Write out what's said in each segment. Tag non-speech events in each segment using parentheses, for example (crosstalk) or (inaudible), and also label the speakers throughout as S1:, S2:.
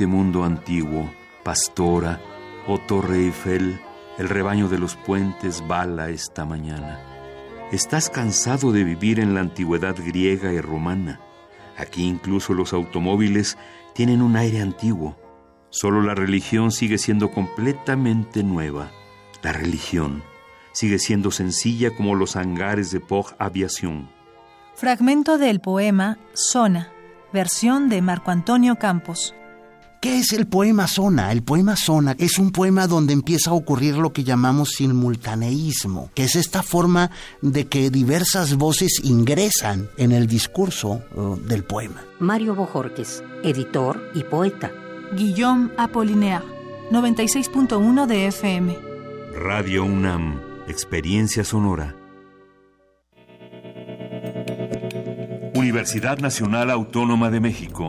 S1: este mundo antiguo, pastora, oh Torre Eiffel, el rebaño de los puentes bala esta mañana. Estás cansado de vivir en la antigüedad griega y romana. Aquí incluso los automóviles tienen un aire antiguo. Solo la religión sigue siendo completamente nueva. La religión sigue siendo sencilla como los hangares de Pog Aviación.
S2: Fragmento del poema Zona, versión de Marco Antonio Campos.
S3: ¿Qué es el poema zona? El poema zona es un poema donde empieza a ocurrir lo que llamamos simultaneísmo, que es esta forma de que diversas voces ingresan en el discurso uh, del poema.
S4: Mario Bojorques, editor y poeta.
S2: Guillaume Apollinaire, 96.1 de FM.
S1: Radio UNAM, experiencia sonora. Universidad Nacional Autónoma de México.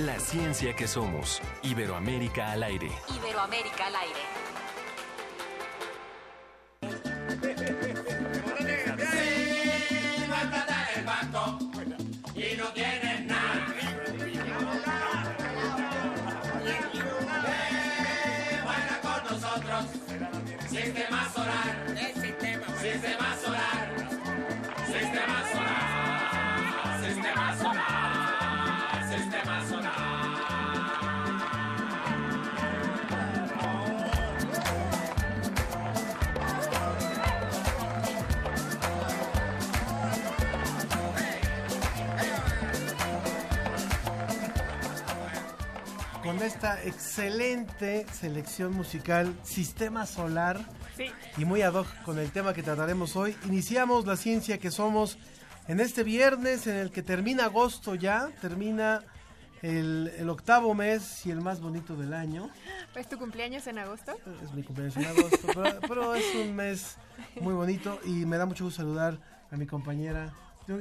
S5: La ciencia que somos. Iberoamérica al aire.
S6: Iberoamérica al aire.
S7: Con
S8: esta excelente selección musical Sistema Solar y muy ad hoc con el tema que trataremos hoy. Iniciamos la ciencia que somos en este viernes en el que termina agosto ya, termina el, el octavo mes y el más bonito del año.
S9: ¿Es tu cumpleaños en agosto?
S8: Es mi cumpleaños en agosto, pero, pero es un mes muy bonito y me da mucho gusto saludar a mi compañera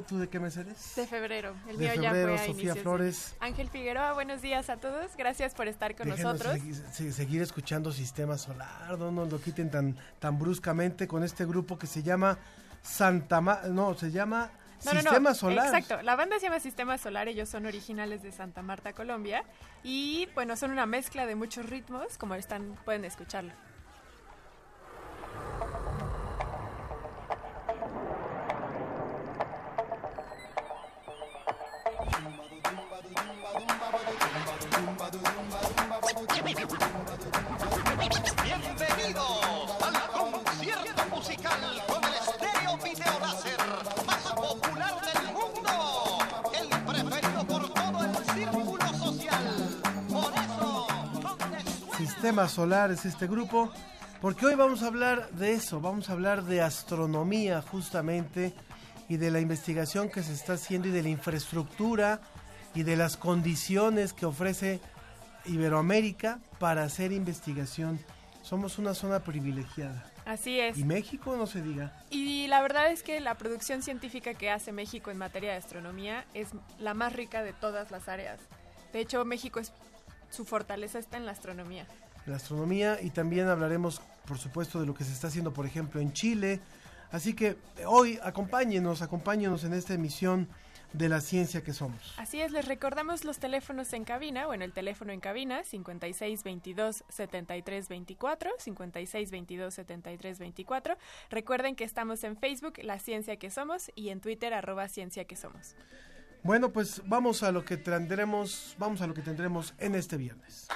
S8: ¿Tú, de qué mes eres?
S9: De febrero. El
S8: de
S9: mío
S8: febrero,
S9: ya fue a
S8: Sofía
S9: inicios
S8: Flores.
S9: Ángel Figueroa, buenos días a todos. Gracias por estar con
S8: Déjenos
S9: nosotros.
S8: segui- se- seguir escuchando Sistema Solar, no nos lo quiten tan, tan bruscamente con este grupo que se llama Santa Ma no, se llama
S9: No, no, no.
S8: Sistema Solar.
S9: Exacto. La banda se llama Sistema Solar. Ellos son originales de Santa Marta, Colombia. Y bueno, son una mezcla de muchos ritmos, como están, pueden escucharlo.
S8: Sistema Solar es este grupo, porque hoy vamos a hablar de eso, vamos a hablar de astronomía justamente y de la investigación que se está haciendo y de la infraestructura y de las condiciones que ofrece Iberoamérica para hacer investigación. Somos una zona privilegiada.
S9: Así es.
S8: Y México no se diga.
S9: Y la verdad es que la producción científica que hace México en materia de astronomía es la más rica de todas las áreas. De hecho, México es su fortaleza está en la astronomía.
S8: La astronomía y también hablaremos, por supuesto, de lo que se está haciendo, por ejemplo, en Chile. Así que eh, hoy acompáñenos, acompáñenos en esta emisión de la ciencia que somos.
S9: Así es, les recordamos los teléfonos en cabina, bueno, el teléfono en cabina 5622 7324, 5622 7324. Recuerden que estamos en Facebook La Ciencia que Somos y en Twitter arroba Ciencia que Somos.
S8: Bueno, pues vamos a lo que tendremos, vamos a lo que tendremos en este viernes.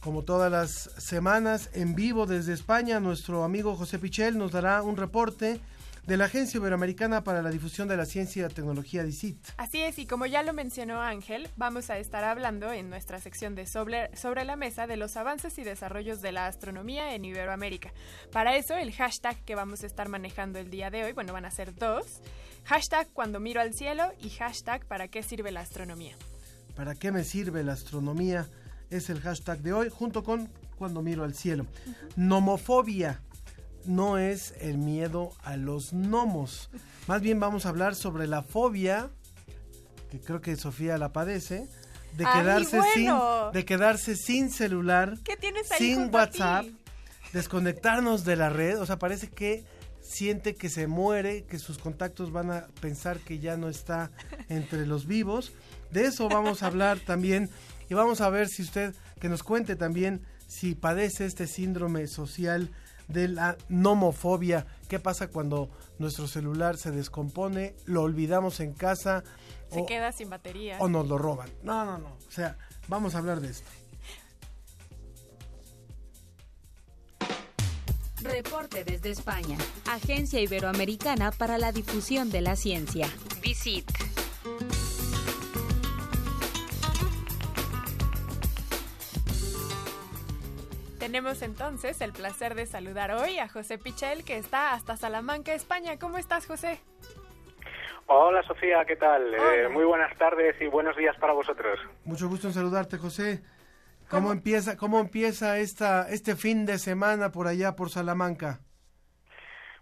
S8: Como todas las semanas, en vivo desde España, nuestro amigo José Pichel nos dará un reporte de la Agencia Iberoamericana para la Difusión de la Ciencia y la Tecnología, DICIT.
S9: Así es, y como ya lo mencionó Ángel, vamos a estar hablando en nuestra sección de sobre, sobre la mesa de los avances y desarrollos de la astronomía en Iberoamérica. Para eso, el hashtag que vamos a estar manejando el día de hoy, bueno, van a ser dos. Hashtag cuando miro al cielo y hashtag para qué sirve la astronomía.
S8: ¿Para qué me sirve la astronomía? Es el hashtag de hoy, junto con cuando miro al cielo. Nomofobia no es el miedo a los gnomos. Más bien vamos a hablar sobre la fobia, que creo que Sofía la padece, de
S9: Ay,
S8: quedarse
S9: bueno.
S8: sin de quedarse sin celular,
S9: ¿Qué tienes ahí
S8: sin WhatsApp, desconectarnos de la red, o sea, parece que siente que se muere, que sus contactos van a pensar que ya no está entre los vivos. De eso vamos a hablar también y vamos a ver si usted que nos cuente también si padece este síndrome social de la nomofobia, qué pasa cuando nuestro celular se descompone, lo olvidamos en casa
S9: Se
S8: o,
S9: queda sin batería.
S8: o nos lo roban. No, no, no, o sea, vamos a hablar de esto.
S6: Reporte desde España. Agencia Iberoamericana para la Difusión de la Ciencia. Visit.
S9: Tenemos entonces el placer de saludar hoy a José Pichel, que está hasta Salamanca, España. ¿Cómo estás, José?
S10: Hola Sofía, ¿qué tal? Eh, muy buenas tardes y buenos días para vosotros.
S8: Mucho gusto en saludarte, José. ¿Cómo, empieza, cómo empieza esta, este fin de semana por allá, por Salamanca?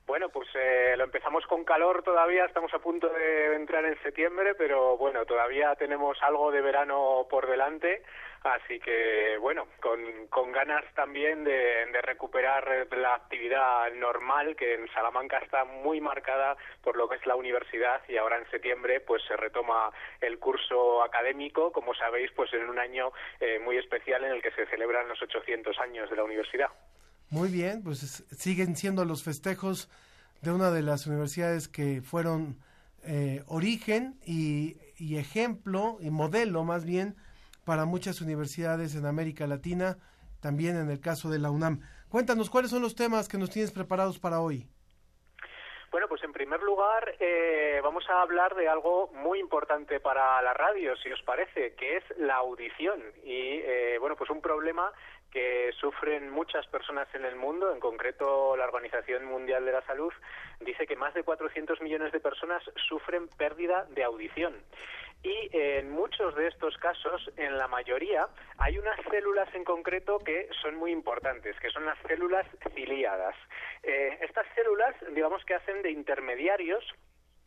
S10: Bueno, pues eh, lo empezamos con calor todavía, estamos a punto de entrar en septiembre, pero bueno, todavía tenemos algo de verano por delante, así que bueno, con, con ganas también de, de recuperar la actividad normal que en Salamanca está muy marcada por lo que es la universidad y ahora en septiembre pues se retoma el curso académico, como sabéis, pues en un año eh, muy especial en el que se celebran los 800 años de la universidad.
S8: Muy bien, pues es- siguen siendo los festejos de una de las universidades que fueron eh, origen y, y ejemplo y modelo más bien para muchas universidades en América Latina, también en el caso de la UNAM. Cuéntanos, ¿cuáles son los temas que nos tienes preparados para hoy?
S10: Bueno, pues en primer lugar eh, vamos a hablar de algo muy importante para la radio, si os parece, que es la audición. Y eh, bueno, pues un problema que sufren muchas personas en el mundo, en concreto la Organización Mundial de la Salud, dice que más de 400 millones de personas sufren pérdida de audición. Y en muchos de estos casos, en la mayoría, hay unas células en concreto que son muy importantes, que son las células ciliadas. Eh, estas células, digamos que hacen de intermediarios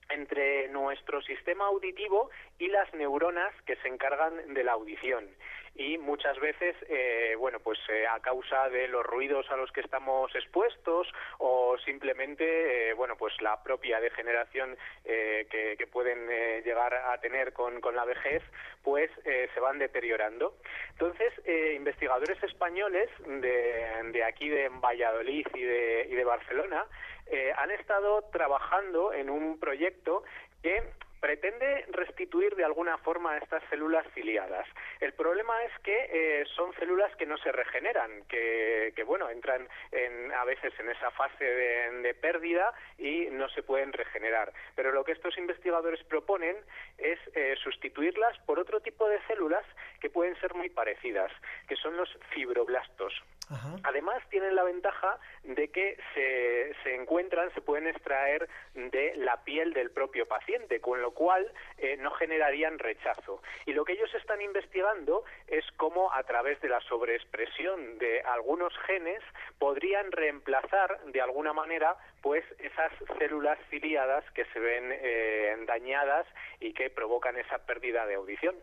S10: entre nuestro sistema auditivo y las neuronas que se encargan de la audición y muchas veces eh, bueno pues eh, a causa de los ruidos a los que estamos expuestos o simplemente eh, bueno pues la propia degeneración eh, que, que pueden eh, llegar a tener con, con la vejez pues se van deteriorando. Entonces investigadores españoles de, de aquí de Valladolid y de, y de Barcelona han estado trabajando en un proyecto que pretende restituir de alguna forma a estas células ciliadas. El problema es que eh, son células que no se regeneran, que, que, bueno, entran en, a veces en esa fase de, pérdida y no se pueden regenerar. Pero lo que estos investigadores proponen es eh, sustituirlas por otro tipo de células que pueden ser muy parecidas, que son los fibroblastos. Además, tienen la ventaja de que se, se encuentran, se pueden extraer de la piel del propio paciente, con lo cual eh, no generarían rechazo. Y lo que ellos están investigando es cómo, a través de la sobreexpresión de algunos genes, podrían reemplazar de alguna manera pues esas células ciliadas que se ven eh, dañadas y que provocan esa pérdida de audición.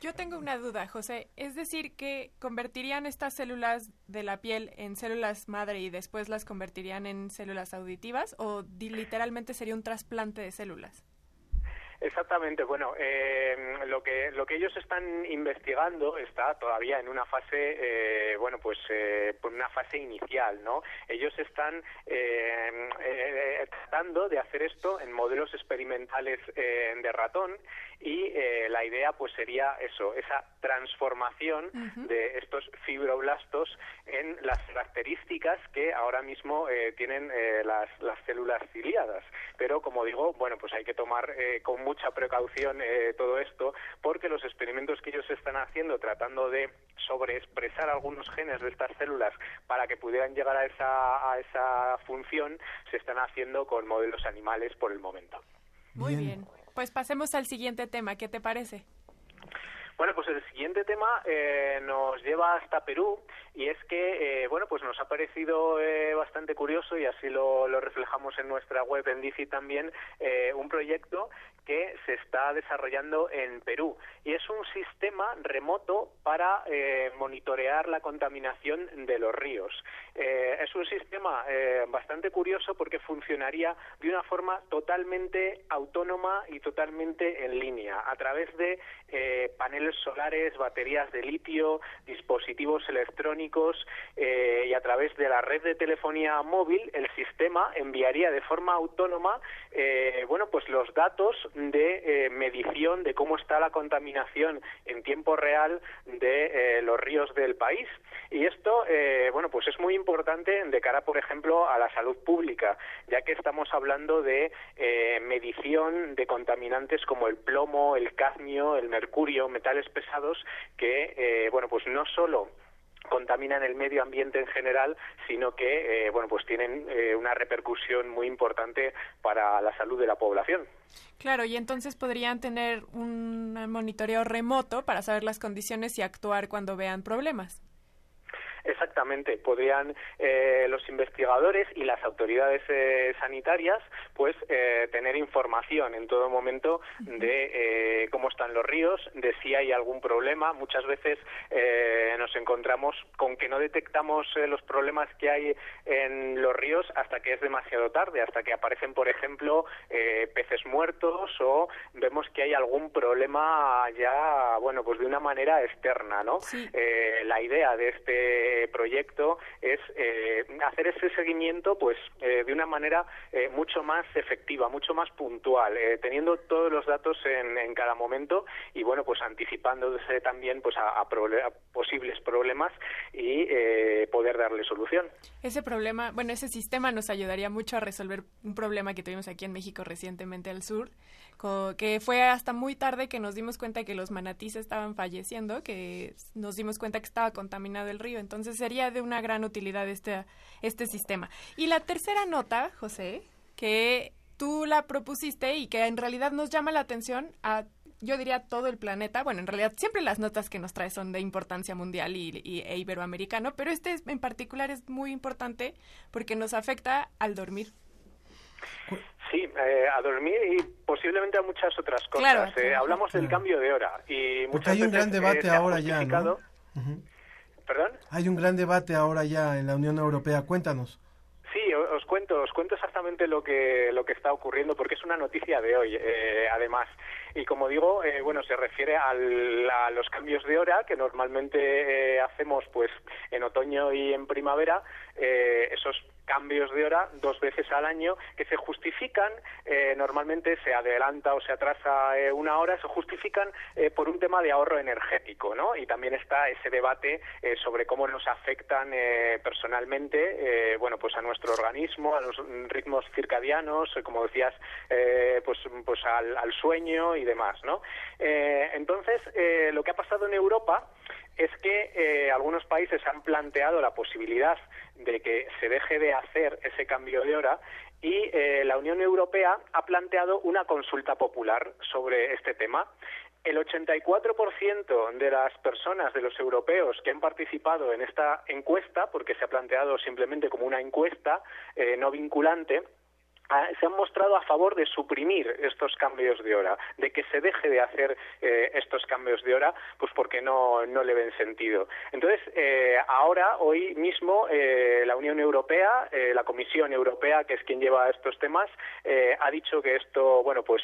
S9: Yo tengo una duda, José. Es decir, que convertirían estas células de la piel en células madre y después las convertirían en células auditivas o literalmente sería un trasplante de células.
S10: Exactamente, bueno, eh, lo que lo que ellos están investigando está todavía en una fase, eh, bueno, pues eh, una fase inicial, ¿no? Ellos están eh, eh, tratando de hacer esto en modelos experimentales eh, de ratón y eh, la idea pues sería eso, esa transformación de estos fibroblastos en las características que ahora mismo eh, tienen eh, las, las células ciliadas. Pero como digo, bueno, pues hay que tomar eh, con mucha precaución eh, todo esto porque los experimentos que ellos están haciendo tratando de sobreexpresar algunos genes de estas células para que pudieran llegar a esa, a esa función se están haciendo con modelos animales por el momento.
S9: Muy bien. Pues pasemos al siguiente tema. ¿Qué te parece?
S10: Bueno, pues el siguiente tema eh, nos lleva hasta Perú y es que, eh, bueno, pues nos ha parecido eh, bastante curioso y así lo, lo reflejamos en nuestra web en DICI también, eh, un proyecto que se está desarrollando en Perú y es un sistema remoto para eh, monitorear la contaminación de los ríos. Eh, es un sistema eh, bastante curioso porque funcionaría de una forma totalmente autónoma y totalmente en línea a través de eh, paneles solares, baterías de litio, dispositivos electrónicos y a través de la red de telefonía móvil el sistema enviaría de forma autónoma bueno pues los datos de eh, medición de cómo está la contaminación en tiempo real de eh, los ríos del país. Y esto eh, bueno pues es muy importante de cara por ejemplo a la salud pública ya que estamos hablando de eh, medición de contaminantes como el plomo el cadmio el mercurio metales pesados que bueno pues no solo contaminan el medio ambiente en general, sino que eh, bueno pues tienen eh, una repercusión muy importante para la salud de la población.
S9: Claro, y entonces podrían tener un monitoreo remoto para saber las condiciones y actuar cuando vean problemas.
S10: Exactamente, podrían eh, los investigadores y las autoridades eh, sanitarias pues eh, tener información en todo momento de eh, cómo están los ríos, de si hay algún problema. Muchas veces eh, nos encontramos con que no detectamos eh, los problemas que hay en los ríos hasta que es demasiado tarde, hasta que aparecen, por ejemplo, eh, peces muertos o vemos que hay algún problema ya, bueno, pues de una manera externa, ¿no? Eh, la idea de este proyecto es eh, hacer ese seguimiento, pues, eh, de una manera eh, mucho más efectiva, mucho más puntual, eh, teniendo todos los datos en, en cada momento y, bueno, pues anticipándose también, pues, a, a a posibles problemas y eh, poder darle solución.
S9: Ese problema, bueno, ese sistema nos ayudaría mucho a resolver un problema que tuvimos aquí en México recientemente al sur, que fue hasta muy tarde que nos dimos cuenta que los manatís estaban falleciendo, que nos dimos cuenta que estaba contaminado el río. Entonces sería de una gran utilidad este, este sistema. Y la tercera nota, José, que tú la propusiste y que en realidad nos llama la atención a yo diría todo el planeta. Bueno, en realidad siempre las notas que nos trae son de importancia mundial y, y- e iberoamericano, pero este es- en particular es muy importante porque nos afecta al dormir.
S10: Sí, eh, a dormir y posiblemente a muchas otras cosas.
S9: Claro,
S10: Eh,
S9: claro.
S10: hablamos del cambio de hora y
S8: Porque hay un
S10: veces,
S8: gran
S10: eh,
S8: debate
S10: se ha
S8: ahora ya, ¿no?
S10: ¿Perdón?
S8: Hay un gran debate ahora ya en la Unión Europea. Cuéntanos.
S10: Sí, os cuento, os cuento exactamente lo que lo que está ocurriendo porque es una noticia de hoy, eh, además. Y como digo, eh, bueno, se refiere al- a los cambios de hora que normalmente eh, hacemos, pues, en otoño y en primavera. Eh, esos cambios de hora dos veces al año que se justifican eh, normalmente se adelanta o se atrasa eh, una hora se justifican eh, por un tema de ahorro energético no y también está ese debate eh, sobre cómo nos afectan personalmente bueno pues a nuestro organismo a los ritmos circadianos como decías pues pues al, al sueño y demás no entonces lo que ha pasado en Europa es que eh, algunos países han planteado la posibilidad de que se deje de hacer ese cambio de hora y eh, la Unión Europea ha planteado una consulta popular sobre este tema. El 84% de las personas, de los europeos que han participado en esta encuesta, porque se ha planteado simplemente como una encuesta eh, no vinculante, se han mostrado a favor de suprimir estos cambios de hora, de que se deje de hacer eh, estos cambios de hora, pues porque no, no le ven sentido. Entonces, eh, ahora, hoy mismo, eh, la Unión Europea, la Comisión Europea, que es quien lleva estos temas, ha dicho que esto, bueno, pues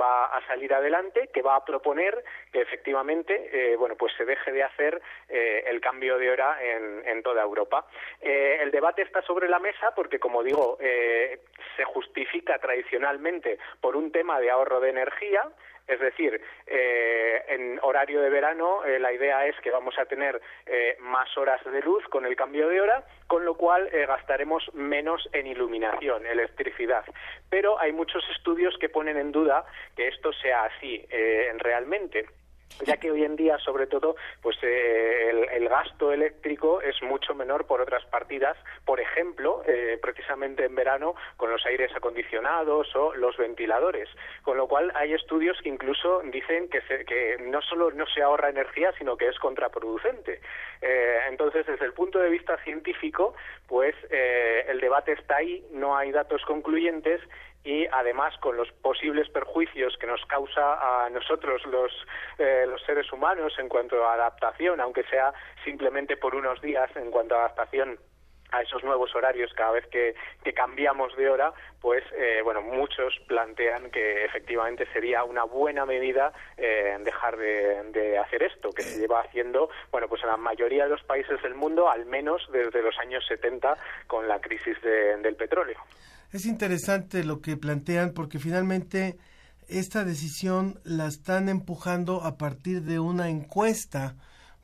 S10: va a salir adelante, que va a proponer que efectivamente, bueno, pues se deje de hacer el cambio de hora en, en toda Europa. el debate está sobre la mesa porque, como digo, se justifica tradicionalmente por un tema de ahorro de energía, es decir, eh, en horario de verano eh, la idea es que vamos a tener eh, más horas de luz con el cambio de hora, con lo cual gastaremos menos en iluminación, electricidad. Pero hay muchos estudios que ponen en duda que esto sea así realmente ya que hoy en día, sobre todo, pues eh, el, gasto eléctrico es mucho menor por otras partidas, por ejemplo, eh, precisamente en verano con los aires acondicionados o los ventiladores, con lo cual hay estudios que incluso dicen que, que no solo no se ahorra energía, sino que es contraproducente. Eh, entonces, desde el punto de vista científico, pues el debate está ahí, no hay datos concluyentes y además con los posibles perjuicios que nos causa a nosotros los, eh, los seres humanos en cuanto a adaptación, aunque sea simplemente por unos días en cuanto a adaptación a esos nuevos horarios cada vez que, cambiamos de hora, pues eh, bueno, muchos plantean que efectivamente sería una buena medida eh, dejar de, hacer esto, que se lleva haciendo, bueno, pues en la mayoría de los países del mundo, al menos desde los años 70 con la crisis del petróleo.
S8: Es interesante lo que plantean porque finalmente esta decisión la están empujando a partir de una encuesta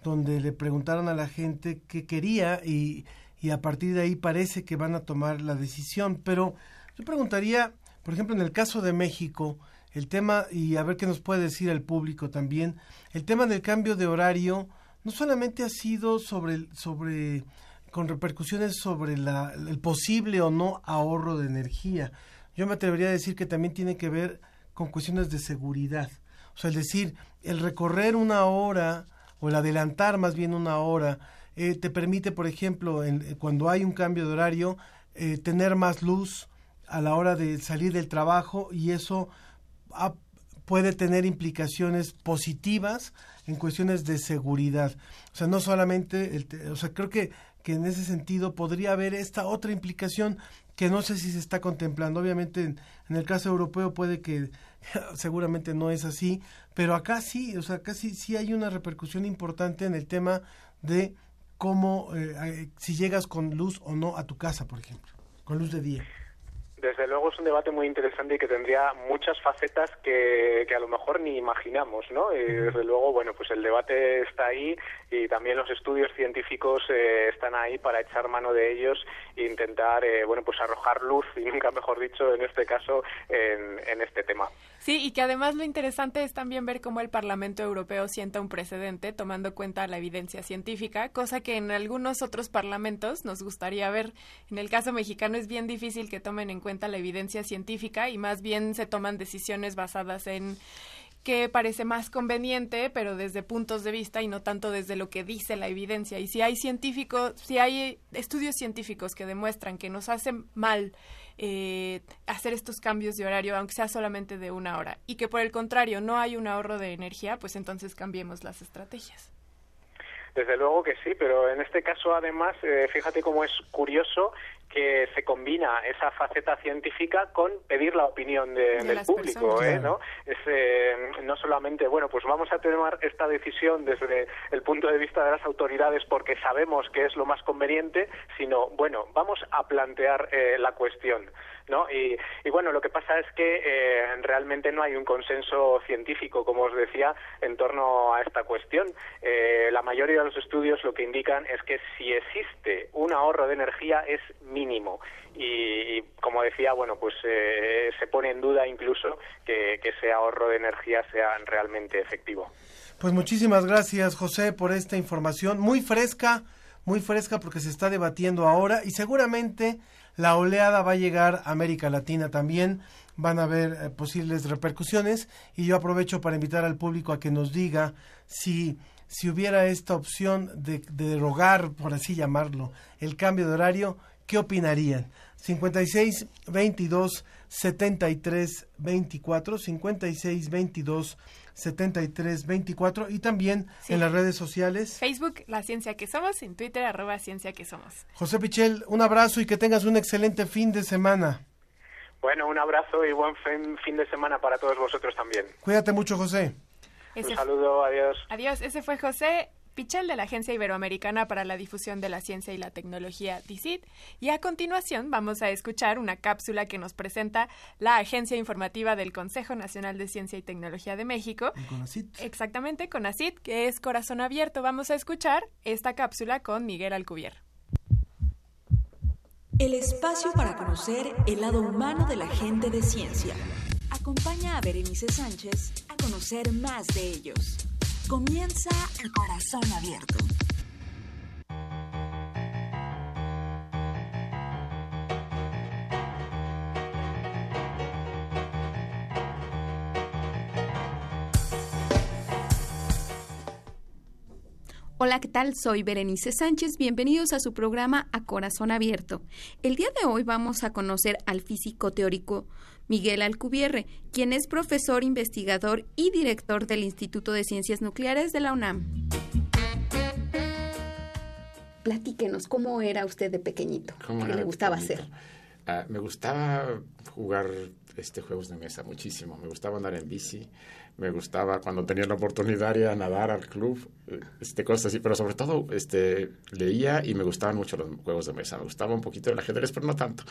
S8: donde le preguntaron a la gente qué quería y, y a partir de ahí parece que van a tomar la decisión. Pero yo preguntaría, por ejemplo, en el caso de México, el tema, y a ver qué nos puede decir el público también, el tema del cambio de horario no solamente ha sido sobre, sobre con repercusiones sobre el posible o no ahorro de energía. Yo me atrevería a decir que también tiene que ver con cuestiones de seguridad. O sea, es decir, el recorrer una hora o el adelantar más bien una hora eh, te permite, por ejemplo, en, cuando hay un cambio de horario, eh, tener más luz a la hora de salir del trabajo y eso puede tener implicaciones positivas en cuestiones de seguridad. O sea, no solamente, el, o sea, creo que que en ese sentido podría haber esta otra implicación que no sé si se está contemplando. Obviamente en, el caso europeo puede que (laughs) seguramente no es así, pero acá sí, o sea, acá sí, hay una repercusión importante en el tema de cómo, eh, si llegas con luz o no a tu casa, por ejemplo, con luz de día.
S10: Desde luego es un debate muy interesante y que tendría muchas facetas que, que a lo mejor ni imaginamos, ¿no? Y desde luego, bueno, pues el debate está ahí y también los estudios científicos eh, están ahí para echar mano de ellos e intentar, eh, bueno, pues arrojar luz, (laughs) y nunca mejor dicho, en este caso, en, en este tema.
S9: Sí, y que además lo interesante es también ver cómo el Parlamento Europeo sienta un precedente tomando cuenta la evidencia científica, cosa que en algunos otros parlamentos nos gustaría ver. En el caso mexicano es bien difícil que tomen en cuenta la evidencia científica y más bien se toman decisiones basadas en qué parece más conveniente, pero desde puntos de vista y no tanto desde lo que dice la evidencia. Y si hay científicos, si hay estudios científicos que demuestran que nos hacen mal eh, hacer estos cambios de horario, aunque sea solamente de una hora, y que por el contrario no hay un ahorro de energía, pues entonces cambiemos las estrategias.
S10: Desde luego que sí, pero en este caso además, eh, fíjate cómo es curioso que se combina esa faceta científica con pedir la opinión del público, ¿eh? ¿no? Es, eh, no solamente, bueno, pues vamos a tomar esta decisión desde el punto de vista de las autoridades porque sabemos que es lo más conveniente, sino, bueno, vamos a plantear la cuestión. ¿no? Y, bueno, lo que pasa es que eh, realmente no hay un consenso científico, como os decía, en torno a esta cuestión. Eh, la mayoría de los estudios lo que indican es que si existe un ahorro de energía es mínimo. Y, como decía, bueno, pues eh, se pone en duda incluso que, que ese ahorro de energía sea realmente efectivo.
S8: Pues muchísimas gracias, José, por esta información. Muy fresca, muy fresca porque se está debatiendo ahora y seguramente la oleada va a llegar a América Latina también, van a haber eh, posibles repercusiones y yo aprovecho para invitar al público a que nos diga si, si hubiera esta opción de, de derogar, por así llamarlo, el cambio de horario, ¿qué opinarían? 56 22 73 24 56 22 73 24 y también
S9: Sí.
S8: en las redes sociales.
S9: Facebook, La Ciencia que Somos, en Twitter, arroba Ciencia que Somos.
S8: José Pichel, un abrazo y que tengas un excelente fin de semana.
S10: Bueno, un abrazo y buen fin, fin de semana para todos vosotros también.
S8: Cuídate mucho, José.
S9: Ese
S10: Un saludo, adiós.
S9: Adiós, ese fue José Pichel de la Agencia Iberoamericana para la Difusión de la Ciencia y la Tecnología, DICIT. Y a continuación vamos a escuchar una cápsula que nos presenta la Agencia Informativa del Consejo Nacional de Ciencia y Tecnología de México. Exactamente, CONACIT, que es Corazón Abierto. Vamos a escuchar esta cápsula con Miguel Alcubier.
S11: El espacio para conocer el lado humano de la gente de ciencia. Acompaña a Berenice Sánchez a conocer más de ellos. Comienza el corazón abierto.
S12: Hola, ¿qué tal? Soy Berenice Sánchez. Bienvenidos a su programa A Corazón Abierto. El día de hoy vamos a conocer al físico teórico Miguel Alcubierre, quien es profesor, investigador y director del Instituto de Ciencias Nucleares de la UNAM. Platíquenos, ¿cómo era usted de pequeñito?
S13: ¿Cómo
S12: ¿Qué le gustaba
S13: pequeñito?
S12: hacer?
S13: Ah, me gustaba jugar este juegos de mesa muchísimo. Me gustaba andar en bici. Me gustaba cuando tenía la oportunidad ir a nadar al club, este cosas así. Pero sobre todo este leía y me gustaban mucho los juegos de mesa. Me gustaba un poquito el ajedrez, pero no tanto.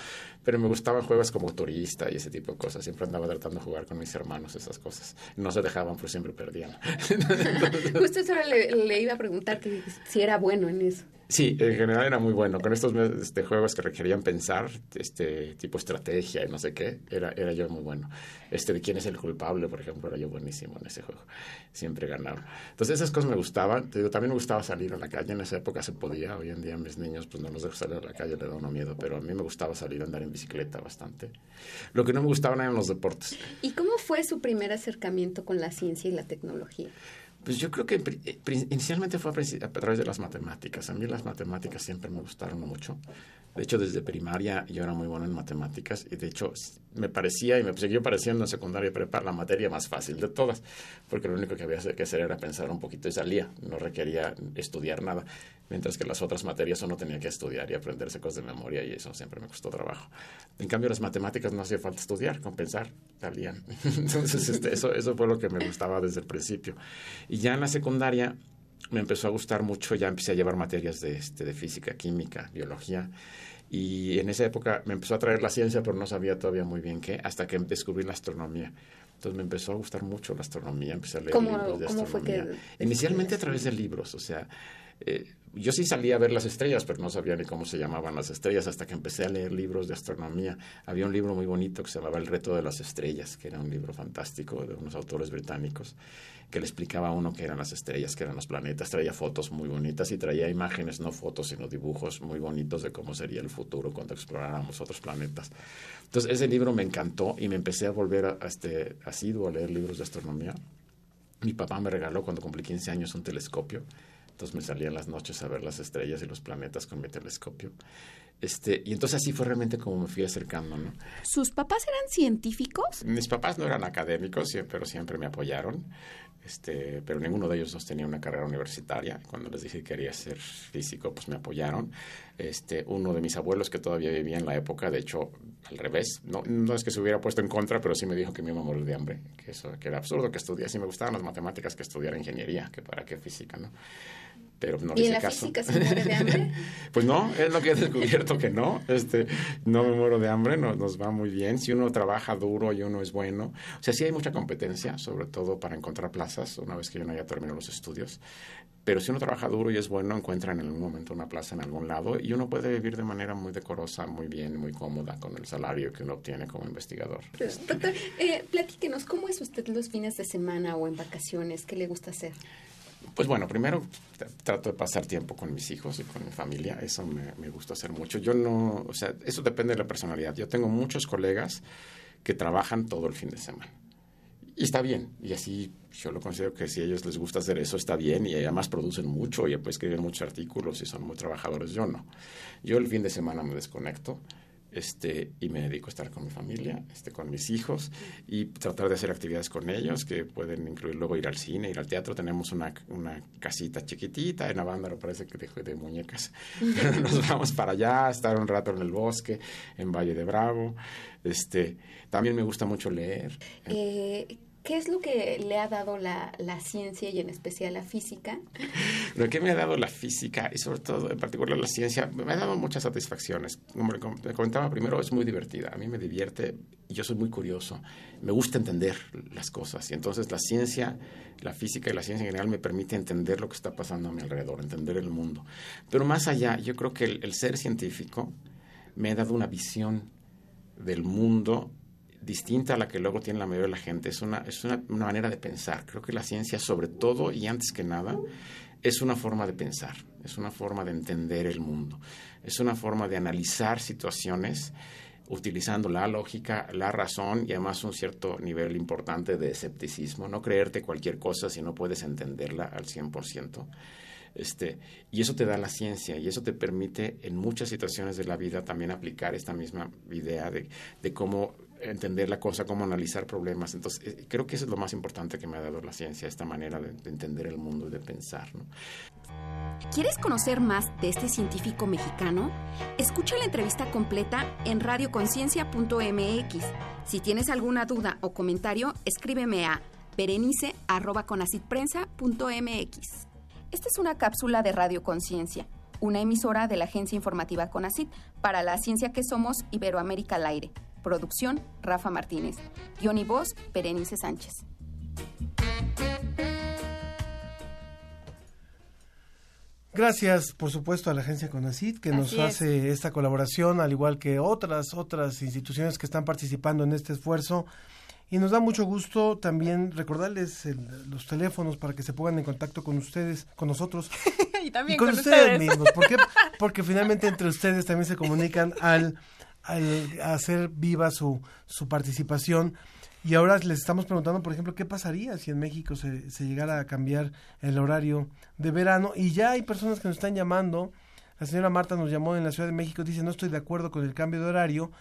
S13: Pero me gustaban juegos como turista y ese tipo de cosas. Siempre andaba tratando de jugar con mis hermanos esas cosas. No se dejaban, pero siempre perdían. (laughs)
S12: Justo eso le, le iba a preguntar que si era bueno en eso.
S13: Sí, en general era muy bueno. Con estos este, juegos que requerían pensar, este tipo estrategia y no sé qué, era, era yo muy bueno. Este de quién es el culpable, por ejemplo, era yo buenísimo en ese juego. Siempre ganaba. Entonces esas cosas me gustaban. Te digo, también me gustaba salir a la calle. En esa época se podía. Hoy en día mis niños pues no los dejo salir a la calle, le da uno miedo. Pero a mí me gustaba salir a andar en bicicleta bastante. Lo que no me gustaban eran los deportes.
S12: ¿Y cómo fue su primer acercamiento con la ciencia y la tecnología?
S13: Pues yo creo que eh, inicialmente fue a, través de las matemáticas. A mí las matemáticas siempre me gustaron mucho. De hecho, desde primaria yo era muy bueno en matemáticas y de hecho me parecía y me siguió pareciendo en secundaria prepa la materia más fácil de todas, porque lo único que había que hacer era pensar un poquito y salía, no requería estudiar nada, mientras que las otras materias uno tenía que estudiar y aprenderse cosas de memoria y eso siempre me costó trabajo. En cambio, las matemáticas no hacía falta estudiar, con pensar salían. (laughs) Entonces, este, eso, eso fue lo que me gustaba desde el principio. Y ya en la secundaria me empezó a gustar mucho, ya empecé a llevar materias de, este, de física, química, biología. Y en esa época me empezó a traer la ciencia, pero no sabía todavía muy bien qué, hasta que descubrí la astronomía. Entonces me empezó a gustar mucho la astronomía, empecé a leer
S12: ¿Cómo-
S13: libros de
S12: cómo fue que
S13: astronomía. Inicialmente a través de libros, o sea, eh, yo sí salía a ver las estrellas, pero no sabía ni cómo se llamaban las estrellas hasta que empecé a leer libros de astronomía. Había un libro muy bonito que se llamaba El reto de las estrellas, que era un libro fantástico de unos autores británicos que le explicaba a uno qué eran las estrellas, qué eran los planetas, traía fotos muy bonitas y traía imágenes, no fotos, sino dibujos muy bonitos de cómo sería el futuro cuando exploráramos otros planetas. Entonces ese libro me encantó y me empecé a volver a, a este, asiduo a leer libros de astronomía. Mi papá me regaló cuando cumplí 15 años un telescopio. Entonces me salía en las noches a ver las estrellas y los planetas con mi telescopio. Este, y entonces así fue realmente como me fui acercando, ¿no?
S12: ¿Sus papás eran científicos?
S13: Mis papás no eran académicos, pero siempre me apoyaron. Este, pero ninguno de ellos dos tenía una carrera universitaria. Cuando les dije que quería ser físico, pues me apoyaron. Este, uno de mis abuelos que todavía vivía en la época, de hecho, al revés, no, no es que se hubiera puesto en contra, pero sí me dijo que me iba a morir de hambre, que eso que era absurdo que estudiara, si me gustaban las matemáticas, que estudiara ingeniería, que para qué física, ¿no? Pero no le
S12: ¿Y en la
S13: caso.
S12: física se muere de hambre? (laughs)
S13: Pues no, es lo que he descubierto que no. Este, no me muero de hambre, no- nos va muy bien. Si uno trabaja duro y uno es bueno. O sea, sí hay mucha competencia, sobre todo para encontrar plazas, una vez que uno ya terminó los estudios. Pero si uno trabaja duro y es bueno, encuentra en algún momento una plaza en algún lado y uno puede vivir de manera muy decorosa, muy bien, muy cómoda con el salario que uno obtiene como investigador.
S12: Doctor, eh, platíquenos, ¿cómo es usted los fines de semana o en vacaciones? ¿Qué le gusta hacer?
S13: Pues bueno, primero trato de pasar tiempo con mis hijos y con mi familia. Eso me, me gusta hacer mucho. Yo no, o sea, eso depende de la personalidad. Yo tengo muchos colegas que trabajan todo el fin de semana. Y está bien. Y así yo lo considero que si a ellos les gusta hacer eso, está bien. Y además producen mucho y pues escriben muchos artículos y son muy trabajadores. Yo no. Yo el fin de semana me desconecto. Este, y me dedico a estar con mi familia, este, con mis hijos y tratar de hacer actividades con ellos que pueden incluir luego ir al cine, ir al teatro. Tenemos una, una casita chiquitita en Avándaro, parece que de, de muñecas. (laughs) (laughs) Nos vamos para allá, estar un rato en el bosque, en Valle de Bravo. Este, también me gusta mucho leer.
S12: Eh, ¿Qué es lo que le ha dado la, la, ciencia y en especial la física? (laughs)
S13: Lo que me ha dado la física y sobre todo en particular la ciencia me ha dado muchas satisfacciones. Como le comentaba primero, es muy divertida. A mí me divierte y yo soy muy curioso. Me gusta entender las cosas y entonces la ciencia, la física y la ciencia en general me permite entender lo que está pasando a mi alrededor, entender el mundo. Pero más allá, yo creo que el, el ser científico me ha dado una visión del mundo distinta a la que luego tiene la mayoría de la gente. Es una, es una, una, manera de pensar. Creo que la ciencia, sobre todo y antes que nada, es una forma de pensar, es una forma de entender el mundo, es una forma de analizar situaciones utilizando la lógica, la razón y además un cierto nivel importante de escepticismo. No creerte cualquier cosa si no puedes entenderla al 100%. Este, y eso te da la ciencia y eso te permite en muchas situaciones de la vida también aplicar esta misma idea de, de cómo entender la cosa, cómo analizar problemas. Entonces, creo que eso es lo más importante que me ha dado la ciencia, esta manera de, de entender el mundo y de pensar.
S12: ¿Quieres conocer más de este científico mexicano? Escucha la entrevista completa en radioconciencia.mx. Si tienes alguna duda o comentario, escríbeme a berenice.conacitprensa.mx. Esta es una cápsula de Radio Conciencia, una emisora de la agencia informativa CONACIT para la ciencia que somos Iberoamérica al aire. Producción, Rafa Martínez. Guión y voz, Berenice Sánchez.
S8: Gracias, por supuesto, a la agencia CONACIT que nos hace esta colaboración, al igual que otras otras instituciones que están participando en este esfuerzo. Y nos da mucho gusto también recordarles el, los teléfonos para que se pongan en contacto con ustedes, con nosotros. (laughs)
S9: y también
S8: y con,
S9: con
S8: ustedes,
S9: ustedes.
S8: mismos. ¿Por qué? (laughs) Porque finalmente entre ustedes también se comunican al, al hacer viva su, su participación. Y ahora les estamos preguntando, por ejemplo, qué pasaría si en México se, se llegara a cambiar el horario de verano. Y ya hay personas que nos están llamando. La señora Marta nos llamó en la Ciudad de México, dice, no estoy de acuerdo con el cambio de horario,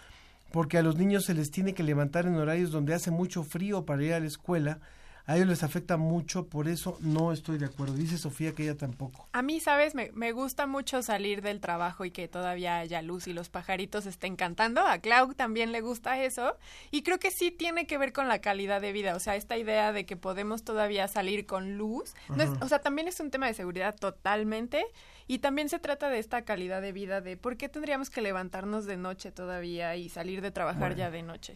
S8: porque a los niños se les tiene que levantar en horarios donde hace mucho frío para ir a la escuela. A ellos les afecta mucho, por eso no estoy de acuerdo. Dice Sofía que ella tampoco.
S9: A mí, sabes, me, me, gusta mucho salir del trabajo y que todavía haya luz y los pajaritos estén cantando. A Clau también le gusta eso. Y creo que sí tiene que ver con la calidad de vida. O sea, esta idea de que podemos todavía salir con luz. No es, o sea, también es un tema de seguridad totalmente. Y también se trata de esta calidad de vida de por qué tendríamos que levantarnos de noche todavía y salir de trabajar bueno. ya de noche.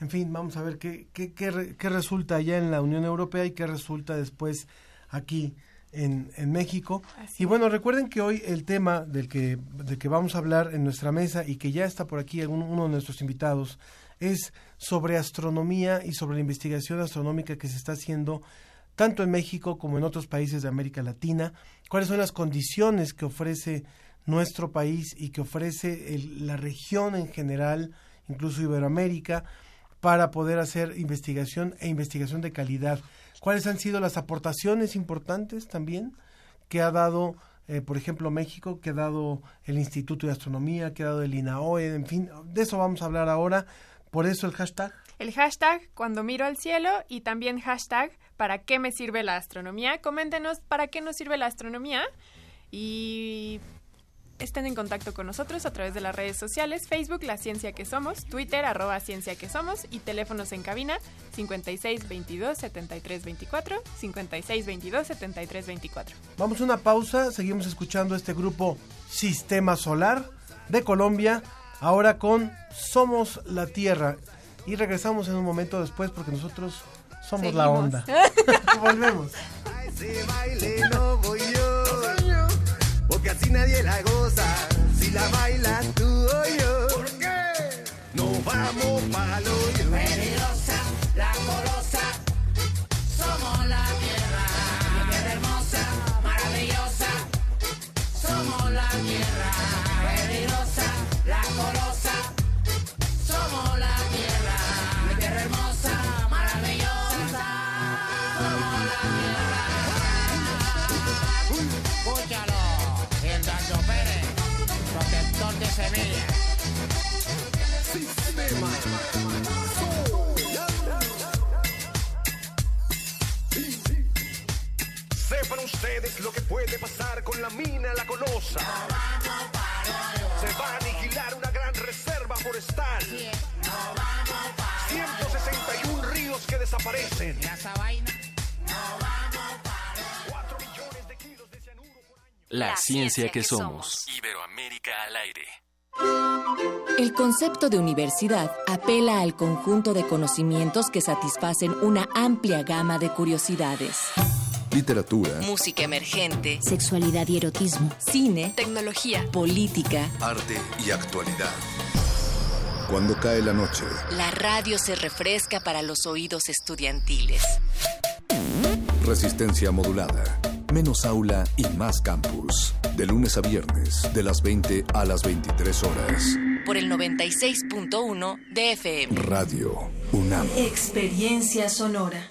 S8: En fin, vamos a ver qué, qué, qué, qué, resulta allá en la Unión Europea y qué resulta después aquí en, en México.
S9: Así
S8: y bueno, recuerden que hoy el tema del que, del que vamos a hablar en nuestra mesa y que ya está por aquí uno, uno de nuestros invitados es sobre astronomía y sobre la investigación astronómica que se está haciendo tanto en México como en otros países de América Latina. ¿Cuáles son las condiciones que ofrece nuestro país y que ofrece el, la región en general, incluso Iberoamérica? Para poder hacer investigación e investigación de calidad. ¿Cuáles han sido las aportaciones importantes también que ha dado, eh, por ejemplo, México, que ha dado el Instituto de Astronomía, que ha dado el INAOE, en fin, de eso vamos a hablar ahora. Por eso el hashtag.
S9: El hashtag cuando miro al cielo y también hashtag para qué me sirve la astronomía. Coméntenos para qué nos sirve la astronomía y estén en contacto con nosotros a través de las redes sociales, Facebook La Ciencia que Somos, Twitter arroba Ciencia que Somos y teléfonos en cabina 56 22 73 24, 56 22 73 24.
S8: Vamos a una pausa, seguimos escuchando este grupo Sistema Solar de Colombia, ahora con Somos la Tierra y regresamos en un momento después porque nosotros somos
S9: Seguimos.
S8: la onda. (laughs) (laughs) Volvemos.
S7: Porque así nadie la goza. Si la bailas tú o yo, ¿por qué? No vamos pa'l hoyo.
S14: Peligrosa, la colosa,
S15: lo que puede pasar con la mina La Colosa. Se va a aniquilar una gran reserva forestal. 161 ríos que desaparecen.
S5: La ciencia que somos. Iberoamérica al aire.
S16: El concepto de universidad apela al conjunto de conocimientos que satisfacen una amplia gama de curiosidades.
S17: Literatura,
S16: Música emergente, sexualidad y erotismo, cine, tecnología, política.
S17: arte y actualidad. Cuando cae la noche,
S16: La radio se refresca para los oídos estudiantiles.
S17: resistencia modulada. Menos aula y más campus. De lunes a viernes, de las 20 a las 23 horas.
S16: Por el 96.1 de FM.
S17: Radio UNAM.
S2: Experiencia sonora.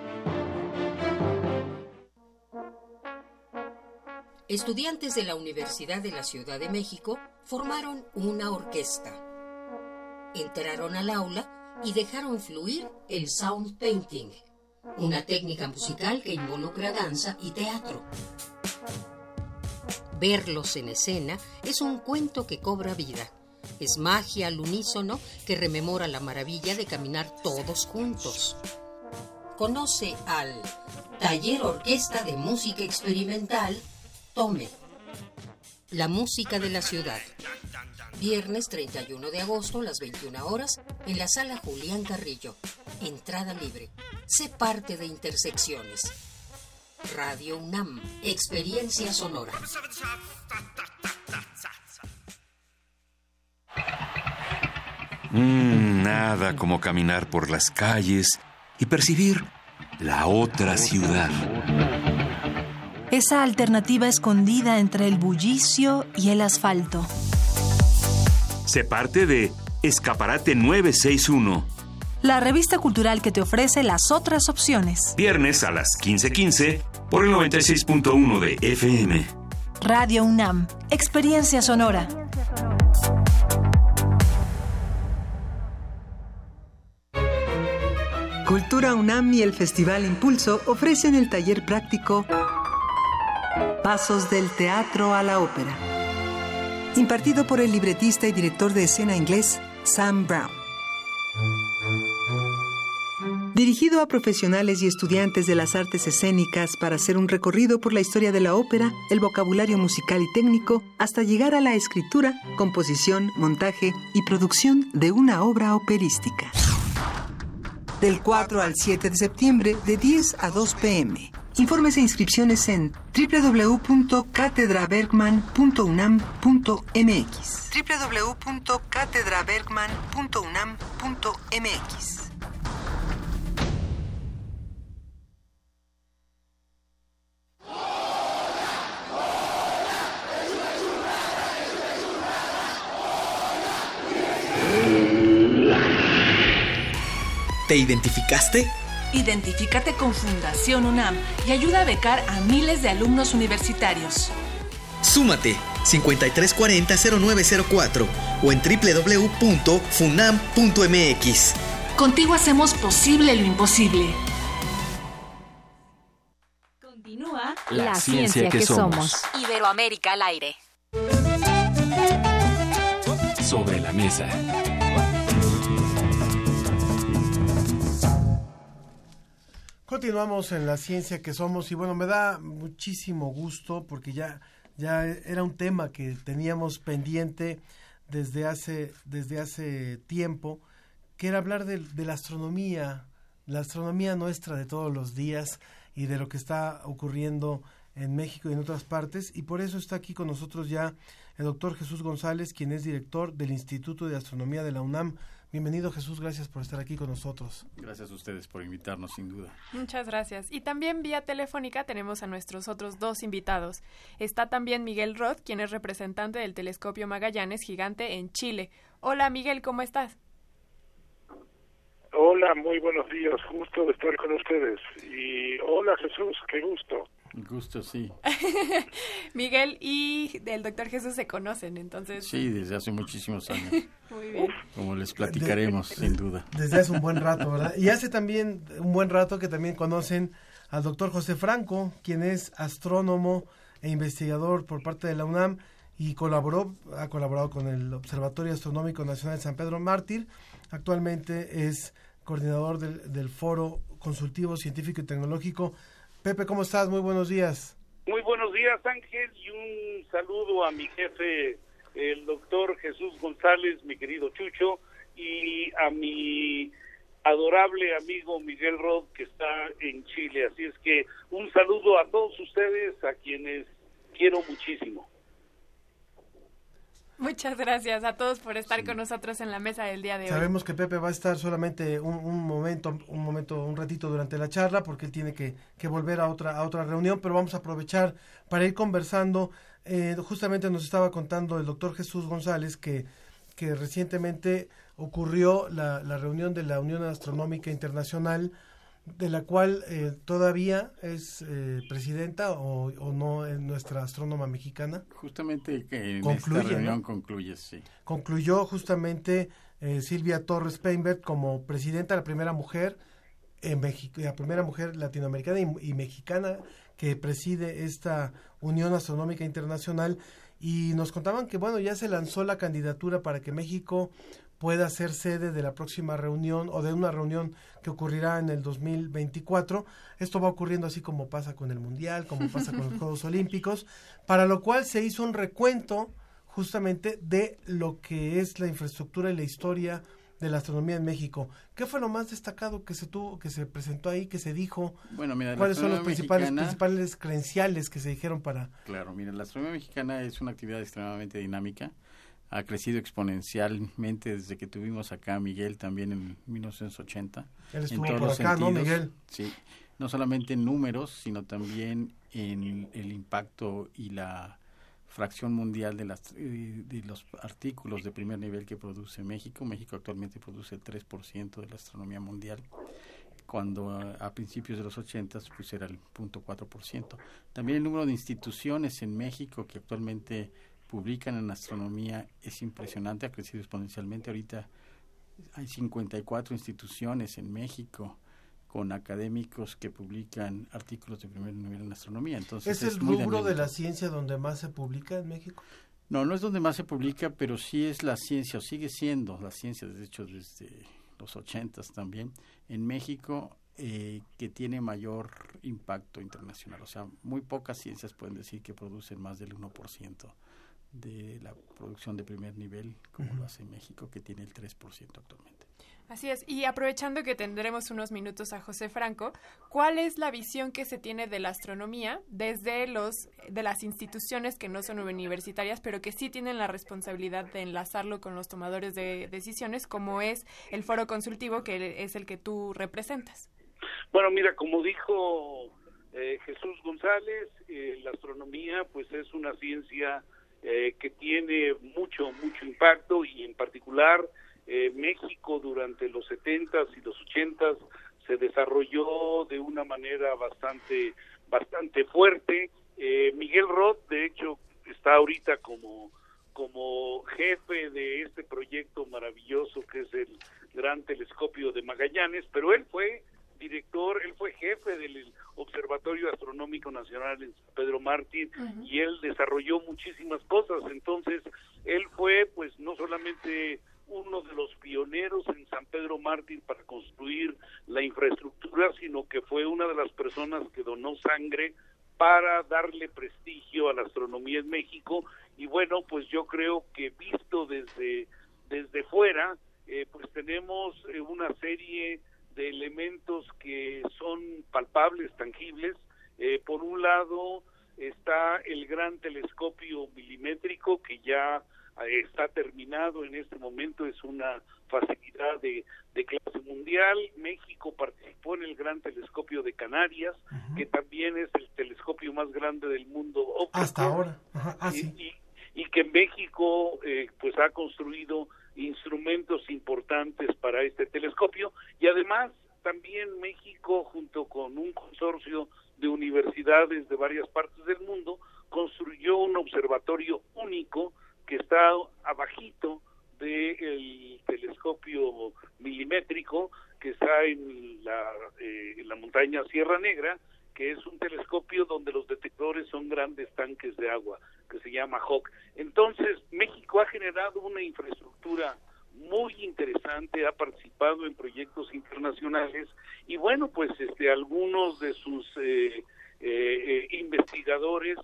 S4: Estudiantes de la Universidad de la Ciudad de México formaron una orquesta. Entraron al aula y dejaron fluir el sound painting, una técnica musical que involucra danza y teatro. Verlos en escena es un cuento que cobra vida. Es magia al unísono que rememora la maravilla de caminar todos juntos. Conoce al Taller Orquesta de Música Experimental Tome. La música de la ciudad. Viernes 31 de agosto a las 21 horas en la sala Julián Carrillo. Entrada libre. Sé parte de Intersecciones. Radio UNAM. Experiencia sonora.
S1: Mm, nada como caminar por las calles y percibir la otra ciudad.
S2: Esa alternativa escondida entre el bullicio y el asfalto.
S1: Se parte de Escaparate 961.
S2: La revista cultural que te ofrece las otras opciones.
S1: Viernes a las 15:15 por el 96.1 de FM.
S2: Radio UNAM. Experiencia sonora.
S18: Cultura UNAM y el Festival Impulso ofrecen el taller práctico Pasos del Teatro a la Ópera, impartido por el libretista y director de escena inglés Sam Brown. Dirigido a profesionales y estudiantes de las artes escénicas para hacer un recorrido por la historia de la ópera, el vocabulario musical y técnico, hasta llegar a la escritura, composición, montaje y producción de una obra operística. Del 4 al 7 de septiembre, de 10 a 2 pm. Informes e inscripciones en www.catedrabergman.unam.mx www.catedrabergman.unam.mx
S19: ¿Te identificaste?
S2: Identifícate con Fundación UNAM y ayuda a becar a miles de alumnos universitarios.
S19: Súmate 5340-0904 o en www.funam.mx.
S2: Contigo hacemos posible lo imposible.
S16: Continúa
S5: La ciencia que somos.
S16: Iberoamérica al aire.
S5: Sobre la mesa.
S8: Continuamos en la ciencia que somos y bueno, me da muchísimo gusto porque ya, ya era un tema que teníamos pendiente desde hace, desde hace tiempo, que era hablar de, de la astronomía, la astronomía nuestra de todos los días y de lo que está ocurriendo en México y en otras partes. Y por eso está aquí con nosotros ya el doctor Jesús González, quien es director del Instituto de Astronomía de la UNAM, Bienvenido Jesús, gracias por estar aquí con nosotros.
S20: Gracias a ustedes por invitarnos, sin duda.
S9: Muchas gracias. Y también vía telefónica tenemos a nuestros otros dos invitados. Está también Miguel Roth, quien es representante del Telescopio Magallanes Gigante en Chile. Hola Miguel, ¿cómo estás?
S21: Hola, muy buenos días, gusto de estar con ustedes. Y hola Jesús, qué gusto.
S20: Gusto, sí. (laughs)
S9: Miguel y el doctor Jesús se conocen, entonces.
S20: Sí, desde hace muchísimos años. (laughs)
S9: Muy bien.
S20: Como les platicaremos, sin duda.
S8: Desde hace un buen rato, ¿verdad? (laughs) Y hace también un buen rato que también conocen al doctor José Franco, quien es astrónomo e investigador por parte de la UNAM y colaboró, ha colaborado con el Observatorio Astronómico Nacional de San Pedro Mártir. Actualmente es coordinador del, del Foro Consultivo Científico y Tecnológico. Pepe, ¿cómo estás? Muy buenos días.
S21: Muy buenos días Ángel y un saludo a mi jefe, el doctor Jesús González, mi querido Chucho, y a mi adorable amigo Miguel Rod que está en Chile. Así es que un saludo a todos ustedes, a quienes quiero muchísimo.
S9: Muchas gracias a todos por estar con nosotros en la mesa del día de hoy.
S8: Sabemos que Pepe va a estar solamente un, un momento, un momento, un ratito durante la charla, porque él tiene que, que volver a otra, a otra reunión, pero vamos a aprovechar para ir conversando. Eh, justamente nos estaba contando el doctor Jesús González que, que recientemente ocurrió la, la reunión de la Unión Astronómica Internacional, de la cual eh, todavía es eh, presidenta o, o no es nuestra astrónoma mexicana.
S20: Justamente que en
S8: Concluye,
S20: esta reunión
S8: ¿no?
S20: concluye, sí.
S8: Concluyó justamente eh, Silvia Torres Peinbert como presidenta, la primera mujer en México, la primera mujer latinoamericana y, y mexicana que preside esta Unión Astronómica Internacional y nos contaban que bueno ya se lanzó la candidatura para que México pueda ser sede de la próxima reunión o de una reunión que ocurrirá en el 2024. Esto va ocurriendo así como pasa con el Mundial, como pasa con los (laughs) Juegos Olímpicos, para lo cual se hizo un recuento justamente de lo que es la infraestructura y la historia de la astronomía en México. ¿Qué fue lo más destacado que se tuvo, que se presentó ahí, que se dijo?
S20: Bueno, mira,
S8: ¿Cuáles son los principales,
S20: mexicana-
S8: principales credenciales que se dijeron para
S20: Claro, mira, la astronomía mexicana es una actividad extremadamente dinámica. Ha crecido exponencialmente desde que tuvimos acá a Miguel también en 1980.
S8: Él estuvo
S20: en todos
S8: por
S20: los
S8: acá, ¿no,
S20: sentidos.
S8: Miguel?
S20: Sí, no solamente en números, sino también en el impacto y la fracción mundial de, las, eh, de los artículos de primer nivel que produce México. México actualmente produce el 3% de la astronomía mundial cuando a, a principios de los 80 pues era el 0.4%. También el número de instituciones en México que actualmente publican en astronomía es impresionante, ha crecido exponencialmente. Ahorita hay 54 instituciones en México con académicos que publican artículos de primer nivel en astronomía. Entonces
S8: ¿Es el
S20: muy
S8: rubro de la ciencia donde más se publica en México?
S20: No, no es donde más se publica, pero sí es la ciencia, o sigue siendo la ciencia, de hecho, desde los ochentas también, en México, eh, que tiene mayor impacto internacional. O sea, muy pocas ciencias pueden decir que producen más del 1% de la producción de primer nivel, como lo hace México, que tiene el 3% actualmente.
S9: Así es, y aprovechando que tendremos unos minutos a José Franco, ¿cuál es la visión que se tiene de la astronomía desde los de las instituciones que no son universitarias, pero que sí tienen la responsabilidad de enlazarlo con los tomadores de decisiones, como es el foro consultivo que es el que tú representas?
S21: Bueno, mira, como dijo eh, Jesús González, eh, la astronomía pues es una ciencia eh, que tiene mucho, mucho impacto y en particular eh, México durante los 70s y los 80s se desarrolló de una manera bastante, bastante fuerte. Eh, Miguel Roth, de hecho, está ahorita como como jefe de este proyecto maravilloso que es el Gran Telescopio de Magallanes, pero él fue director, él fue jefe del Observatorio Astronómico Nacional en San Pedro Mártir y él desarrolló muchísimas cosas. Entonces, él fue pues no solamente uno de los pioneros en San Pedro Mártir para construir la infraestructura, sino que fue una de las personas que donó sangre para darle prestigio a la astronomía en México y bueno, pues yo creo que visto desde desde fuera, eh, pues tenemos eh, una serie de elementos que son palpables, tangibles. Eh, por un lado está el gran telescopio milimétrico que ya eh, está terminado en este momento, es una facilidad de, de clase mundial. México participó en el Gran Telescopio de Canarias, que también es el telescopio más grande del mundo. óptico.
S8: Hasta ahora. Ajá, ah,
S21: y,
S8: sí.
S21: y- y que México eh, pues ha construido instrumentos importantes para este telescopio. Y además también México junto con un consorcio de universidades de varias partes del mundo construyó un observatorio único que está abajito del telescopio milimétrico que está en la, eh, en la montaña Sierra Negra, que es un telescopio donde los detectores son grandes tanques de agua, que se llama HAWK. Entonces, México ha generado una infraestructura muy interesante, ha participado en proyectos internacionales y bueno, pues este algunos de sus eh, eh, investigadores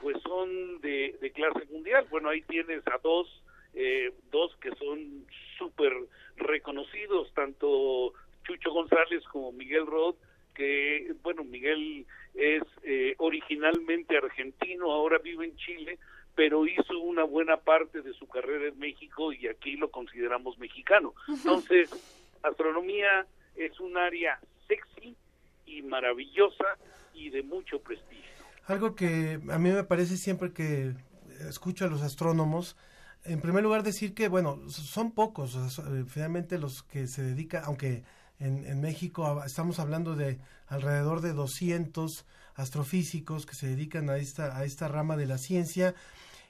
S21: pues son de, de clase mundial. Bueno, ahí tienes a dos, eh, dos que son súper reconocidos, tanto Chucho González como Miguel Roth, que, bueno, Miguel es eh, originalmente argentino, ahora vive en Chile, pero hizo una buena parte de su carrera en México y aquí lo consideramos mexicano. Entonces, astronomía es un área sexy y maravillosa y de mucho prestigio.
S8: Algo que a mí me parece siempre que escucho a los astrónomos, en primer lugar decir que, bueno, son pocos, o sea, eh, finalmente los que se dedican, aunque en, en México estamos hablando de alrededor de 200 astrofísicos que se dedican a esta, a esta rama de la ciencia,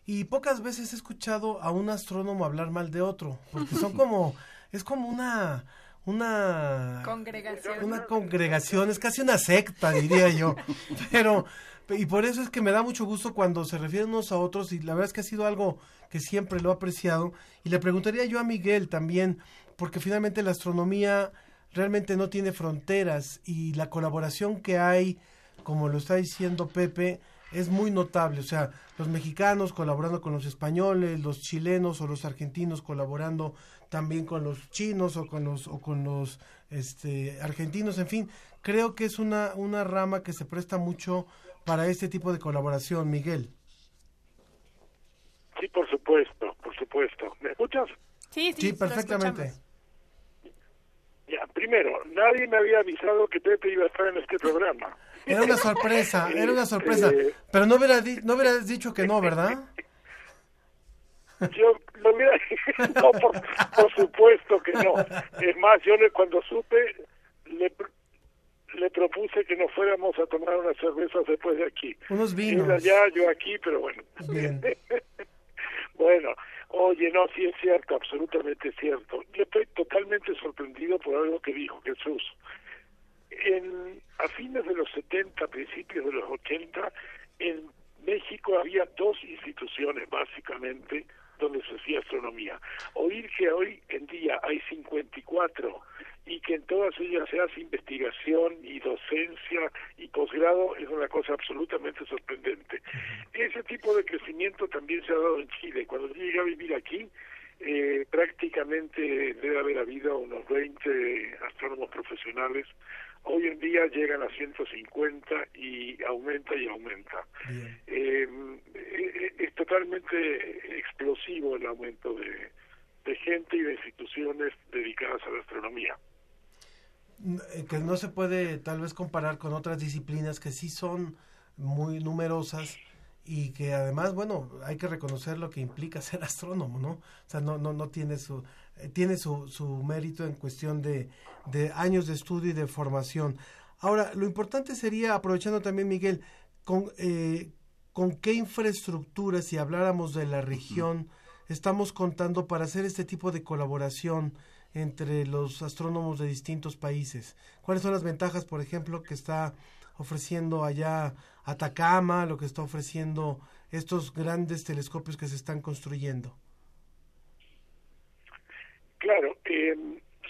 S8: y pocas veces he escuchado a un astrónomo hablar mal de otro, porque son (laughs) como, es como una, una
S9: Congregación.
S8: una congregación, es casi una secta, diría yo. (laughs) Pero, y por eso es que me da mucho gusto cuando se refieren unos a otros, y la verdad es que ha sido algo que siempre lo he apreciado. Y le preguntaría yo a Miguel también, porque finalmente la astronomía realmente no tiene fronteras y la colaboración que hay, como lo está diciendo Pepe, es muy notable. O sea, los mexicanos colaborando con los españoles, los chilenos o los argentinos colaborando también con los chinos o con los o con los este argentinos, en fin, creo que es una una rama que se presta mucho para este tipo de colaboración, Miguel.
S22: Sí, por supuesto, por supuesto. ¿Me escuchas?
S9: Sí,
S8: Sí, perfectamente.
S22: Ya, primero, nadie me había avisado que Pepe iba a estar en este programa.
S8: Era una sorpresa, era una sorpresa.
S22: Este,
S8: Pero no hubiera di- no hubieras dicho que no, ¿verdad?
S22: Yo lo hubiera (laughs) no, por, por supuesto que no. Es más, yo le, cuando supe, le, le propuse que nos fuéramos a tomar unas cervezas después de aquí.
S8: Unos
S22: Él
S8: vinos.
S22: allá, yo aquí, pero bueno.
S8: Bien. (laughs)
S22: bueno, oye, no, sí es cierto, absolutamente cierto. Yo estoy totalmente sorprendido por algo que dijo Jesús. En, a fines de los 70, principios de los 80, en México había dos instituciones básicamente donde se hacía astronomía. Oír que hoy en día hay 54 y que en todas ellas se hace investigación y docencia y posgrado es una cosa absolutamente sorprendente. Ese tipo de crecimiento también se ha dado en Chile. Cuando yo llegué a vivir aquí, eh, prácticamente debe haber habido unos 20 astrónomos profesionales. Hoy en día llegan a 150 y aumenta y aumenta. Eh, eh, es totalmente explosivo el aumento de, de gente y de instituciones dedicadas a la astronomía.
S8: Eh, que no se puede tal vez comparar con otras disciplinas que sí son muy numerosas y que además, bueno, hay que reconocer lo que implica (laughs) ser astrónomo, ¿no? O sea, no, no, no tiene su, eh, tiene su, su mérito en cuestión de, de años de estudio y de formación. Ahora, lo importante sería, aprovechando también, Miguel, con, eh, con qué infraestructura, si habláramos de la región, estamos contando para hacer este tipo de colaboración entre los astrónomos de distintos países. ¿Cuáles son las ventajas, por ejemplo, que está ofreciendo allá Atacama, lo que está ofreciendo estos grandes telescopios que se están construyendo?
S22: Claro, eh,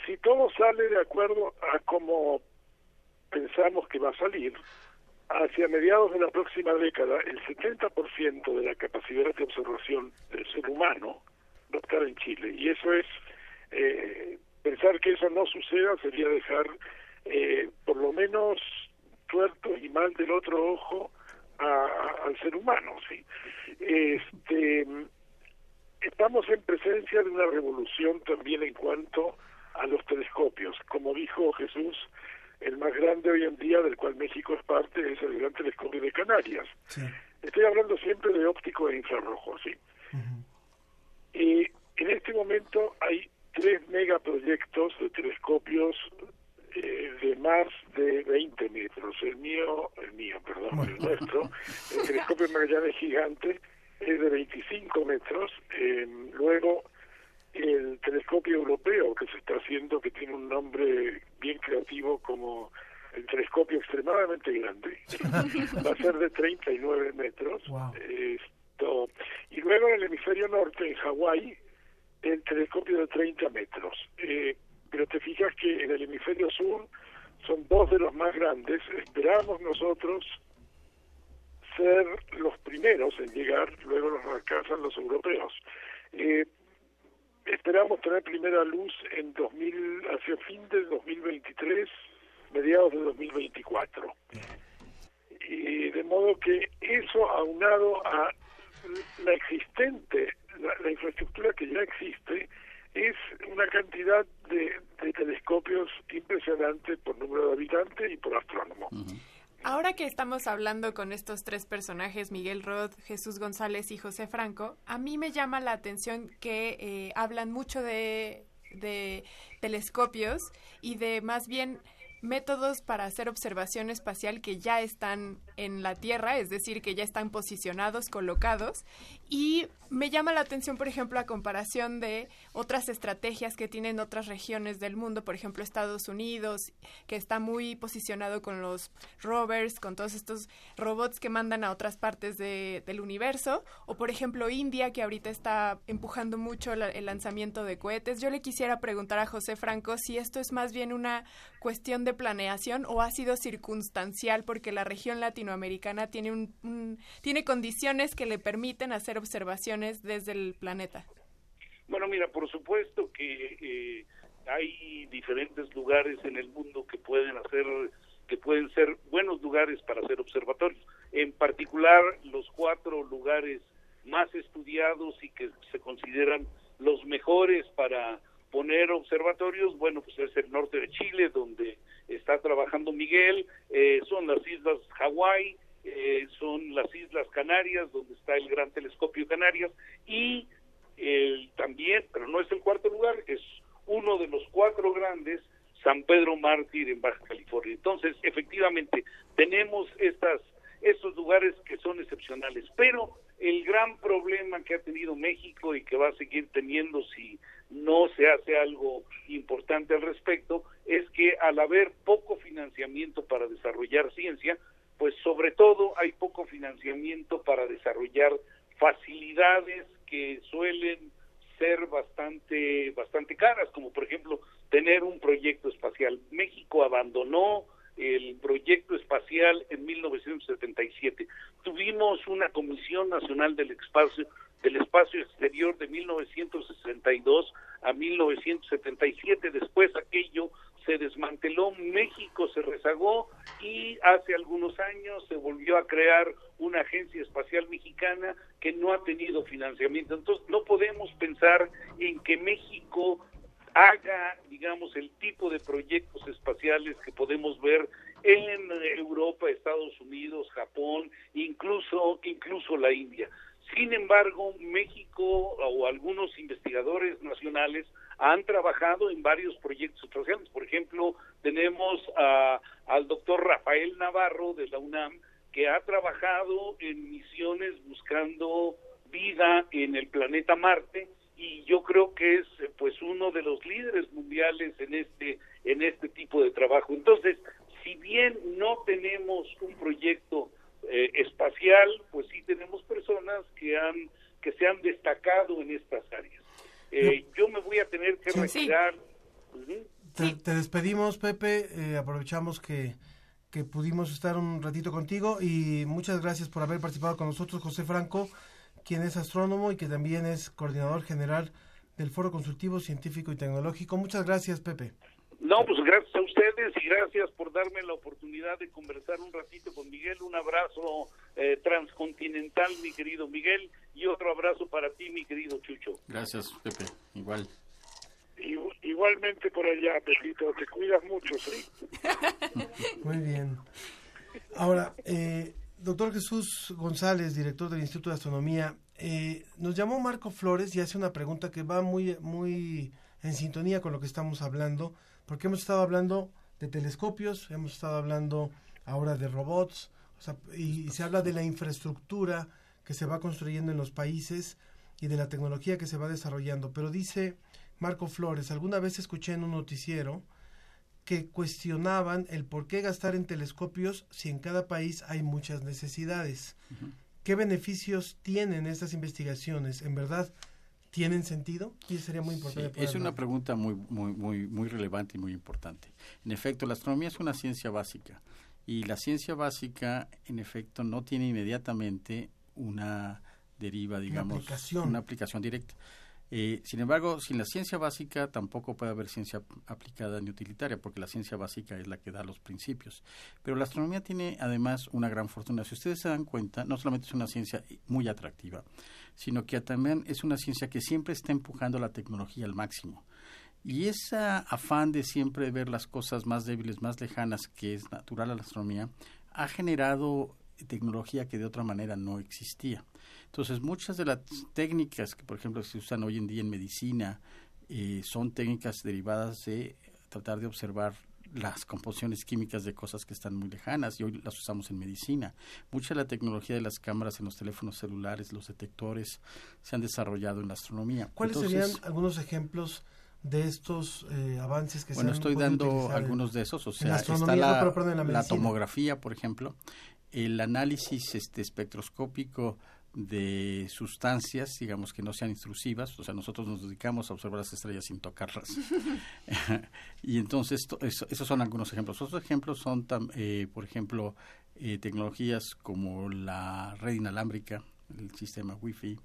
S22: si todo sale de acuerdo a como pensamos que va a salir, hacia mediados de la próxima década, el 70% de la capacidad de observación del ser humano va a estar en Chile. Y eso es, eh, pensar que eso no suceda sería dejar eh, por lo menos tuerto y mal del otro ojo a- al ser humano, ¿sí? Este, estamos en presencia de una revolución también en cuanto a los telescopios. Como dijo Jesús, el más grande hoy en día, del cual México es parte, es el Gran Telescopio de Canarias. Estoy hablando siempre de óptico e infrarrojo, ¿sí? Y en este momento hay tres megaproyectos de telescopios eh, de más de 20 metros. El mío, el mío, perdón, el nuestro, el telescopio (laughs) Magallanes gigante es de 25 metros. Eh, luego, el telescopio europeo que se está haciendo, que tiene un nombre bien creativo como el telescopio extremadamente grande, va a ser de 39 metros. Esto, y luego en el hemisferio norte, en Hawái, el telescopio de 30 metros. Eh, pero te fijas que en el hemisferio sur son dos de los más grandes. Esperamos nosotros ser los primeros en llegar, luego nos alcanzan los europeos. Eh, esperamos tener primera luz en 2000, hacia fin del 2023, mediados de 2024. Y de modo que eso aunado a la existente, la, infraestructura que ya existe, es una cantidad de, telescopios impresionante por número de habitantes y por astrónomo.
S9: Ahora que estamos hablando con estos tres personajes, Miguel Roth, Jesús González y José Franco, a mí me llama la atención que eh, hablan mucho de, de telescopios y de más bien métodos para hacer observación espacial que ya están en la Tierra, es decir, que ya están posicionados, colocados. Y me llama la atención, por ejemplo, a comparación de otras estrategias que tienen otras regiones del mundo, por ejemplo, Estados Unidos, que está muy posicionado con los rovers, con todos estos robots que mandan a otras partes del universo, o por ejemplo, India, que ahorita está empujando mucho el lanzamiento de cohetes. Yo le quisiera preguntar a José Franco si esto es más bien una cuestión de planeación o ha sido circunstancial porque la región latinoamericana tiene, un, tiene condiciones que le permiten hacer observaciones desde el planeta?
S21: Bueno, mira, por supuesto que eh, hay diferentes lugares en el mundo que pueden hacer que pueden ser buenos lugares para hacer observatorios. En particular, los cuatro lugares más estudiados y que se consideran los mejores para poner observatorios, bueno, pues es el norte de Chile, donde está trabajando Miguel, eh, son las islas Hawái, eh, son las islas Canarias, donde está el Gran Telescopio Canarias, y también, pero no es el cuarto lugar, es uno de los cuatro grandes, San Pedro Mártir en Baja California. Entonces, efectivamente, tenemos estas estos lugares que son excepcionales, pero el gran problema que ha tenido México y que va a seguir teniendo si no se hace algo importante al respecto es que al haber poco financiamiento para desarrollar ciencia, pues sobre todo hay poco financiamiento para desarrollar facilidades que suelen ser bastante bastante caras, como por ejemplo tener un proyecto espacial. México abandonó el proyecto espacial en 1977. Tuvimos una Comisión Nacional del Espacio del espacio exterior de 1962 a 1977. Después aquello se desmanteló, México se rezagó y hace algunos años se volvió a crear una agencia espacial mexicana que no ha tenido financiamiento. Entonces no podemos pensar en que México haga, digamos, el tipo de proyectos espaciales que podemos ver en Europa, Estados Unidos, Japón, incluso incluso la India. Sin embargo, México o algunos investigadores nacionales han trabajado en varios proyectos espaciales. Por ejemplo, tenemos al doctor Rafael Navarro de la UNAM, que ha trabajado en misiones buscando vida en el planeta Marte y yo creo que es pues uno de los líderes mundiales en este en este tipo de trabajo. Entonces, si bien no tenemos un proyecto eh, espacial, pues sí tenemos personas que han que se han destacado en estas áreas. Eh, yo me voy a tener que retirar.
S8: Te, despedimos, Pepe. Eh, aprovechamos que, que pudimos estar un ratito contigo y muchas gracias por haber participado con nosotros, José Franco, quien es astrónomo y que también es coordinador general del Foro Consultivo Científico y Tecnológico. Muchas gracias, Pepe.
S21: No, pues gracias a ustedes y gracias por darme la oportunidad de conversar un ratito con Miguel. Un abrazo eh, transcontinental, mi querido Miguel, y otro abrazo para ti, mi querido Chucho.
S13: Gracias, Pepe. Igual.
S22: Igu- Igualmente por allá, Pepito, te cuidas mucho, ¿sí? (laughs)
S8: Muy bien. Ahora, eh, doctor Jesús González, director del Instituto de Astronomía, eh, nos llamó Marco Flores y hace una pregunta que va muy, muy en sintonía con lo que estamos hablando, porque hemos estado hablando de telescopios, hemos estado hablando ahora de robots, o sea, y se habla de la infraestructura que se va construyendo en los países y de la tecnología que se va desarrollando. Pero dice Marco Flores, alguna vez escuché en un noticiero que cuestionaban el por qué gastar en telescopios si en cada país hay muchas necesidades. ¿Qué beneficios tienen estas investigaciones? ¿En verdad tienen sentido? Y sería muy importante.
S20: Sí, es una pregunta muy, muy, muy, muy relevante y muy importante. En efecto, la astronomía es una ciencia básica y la ciencia básica, en efecto, no tiene inmediatamente una deriva, digamos,
S8: aplicación.
S20: una aplicación directa. Eh, sin embargo, sin la ciencia básica tampoco puede haber ciencia aplicada ni utilitaria, porque la ciencia básica es la que da los principios. Pero la astronomía tiene además una gran fortuna. Si ustedes se dan cuenta, no solamente es una ciencia muy atractiva, sino que también es una ciencia que siempre está empujando la tecnología al máximo. Y ese afán de siempre ver las cosas más débiles, más lejanas, que es natural a la astronomía, ha generado tecnología que de otra manera no existía. Entonces, muchas de las técnicas que, por ejemplo, se usan hoy en día en medicina eh, son técnicas derivadas de tratar de observar las composiciones químicas de cosas que están muy lejanas y hoy las usamos en medicina. Mucha de la tecnología de las cámaras en los teléfonos celulares, los detectores, se han desarrollado en la astronomía.
S8: ¿Cuáles
S20: Entonces,
S8: serían algunos ejemplos de estos eh, avances que
S20: bueno,
S8: se han
S20: estoy dando
S8: en-
S20: algunos de esos. O sea,
S8: la
S20: está
S8: astronomía,
S20: la,
S8: no, pero perdón, en la
S20: la tomografía, por ejemplo, el análisis este, espectroscópico de sustancias, digamos que no sean intrusivas, o sea, nosotros nos dedicamos a observar las estrellas sin tocarlas. (laughs) (laughs) y entonces, to- eso- esos son algunos ejemplos. Otros ejemplos son, tam- eh, por ejemplo, eh, tecnologías como la red inalámbrica, el sistema Wi-Fi.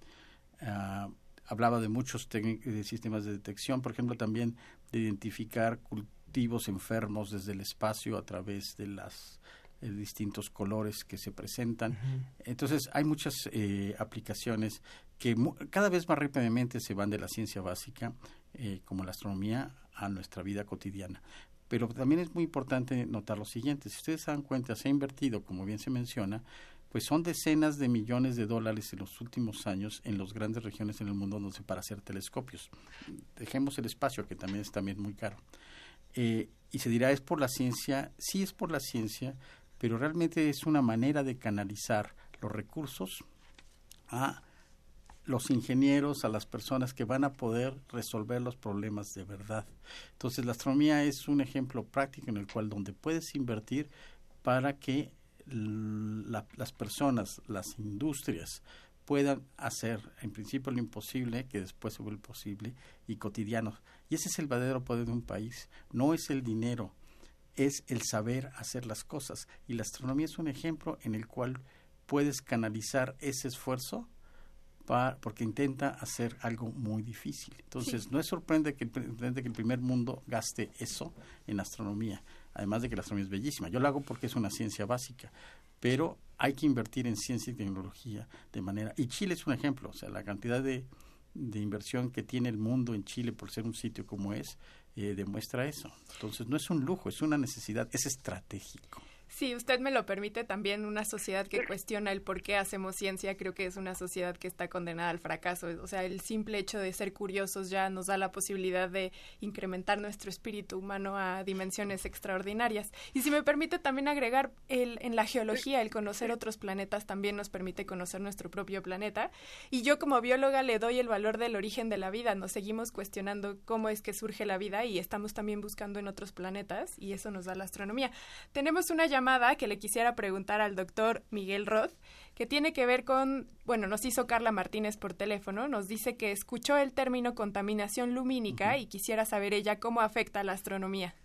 S20: ah, hablaba de muchos de sistemas de detección, por ejemplo, también de identificar cultivos enfermos desde el espacio a través de las eh, distintos colores que se presentan. Entonces, hay muchas eh, aplicaciones que mu- cada vez más rápidamente se van de la ciencia básica, eh, como la astronomía, a nuestra vida cotidiana. Pero también es muy importante notar lo siguiente, si ustedes se dan cuenta, se ha invertido, como bien se menciona, pues son decenas de millones de dólares en los últimos años en las grandes regiones en el mundo donde se para hacer telescopios. Dejemos el espacio, que también es también muy caro. Eh, y se dirá, es por la ciencia, sí es por la ciencia, pero realmente es una manera de canalizar los recursos a los ingenieros, a las personas que van a poder resolver los problemas de verdad. Entonces, la astronomía es un ejemplo práctico en el cual donde puedes invertir para que las personas, las industrias, puedan hacer en principio lo imposible, que después se vuelve posible, y cotidianos. Y ese es el verdadero poder de un país. No es el dinero, es el saber hacer las cosas. Y la astronomía es un ejemplo en el cual puedes canalizar ese esfuerzo porque intenta hacer algo muy difícil. Entonces, no es sorprendente que, el, sorprendente que el primer mundo gaste eso en astronomía, además de que la astronomía es bellísima. Yo lo hago porque es una ciencia básica, pero hay que invertir en ciencia y tecnología de manera... Y Chile es un ejemplo, o sea, la cantidad de, de inversión que tiene el mundo en Chile por ser un sitio como es, eh, demuestra eso. Entonces, no es un lujo, es una necesidad, es estratégico.
S9: Si usted me lo permite, también una sociedad que cuestiona el por qué hacemos ciencia, creo que es una sociedad que está condenada al fracaso. O sea, el simple hecho de ser curiosos ya nos da la posibilidad de incrementar nuestro espíritu humano a dimensiones extraordinarias. Y si me permite también agregar, el, en la geología, el conocer otros planetas también nos permite conocer nuestro propio planeta. Y yo como bióloga le doy el valor del origen de la vida. Nos seguimos cuestionando cómo es que surge la vida y estamos también buscando en otros planetas y eso nos da la astronomía. Tenemos una llamada que le quisiera preguntar al doctor Miguel Roth, que tiene que ver con, bueno, nos hizo Carla Martínez por teléfono, nos dice que escuchó el término contaminación lumínica y quisiera saber ella cómo afecta a la astronomía.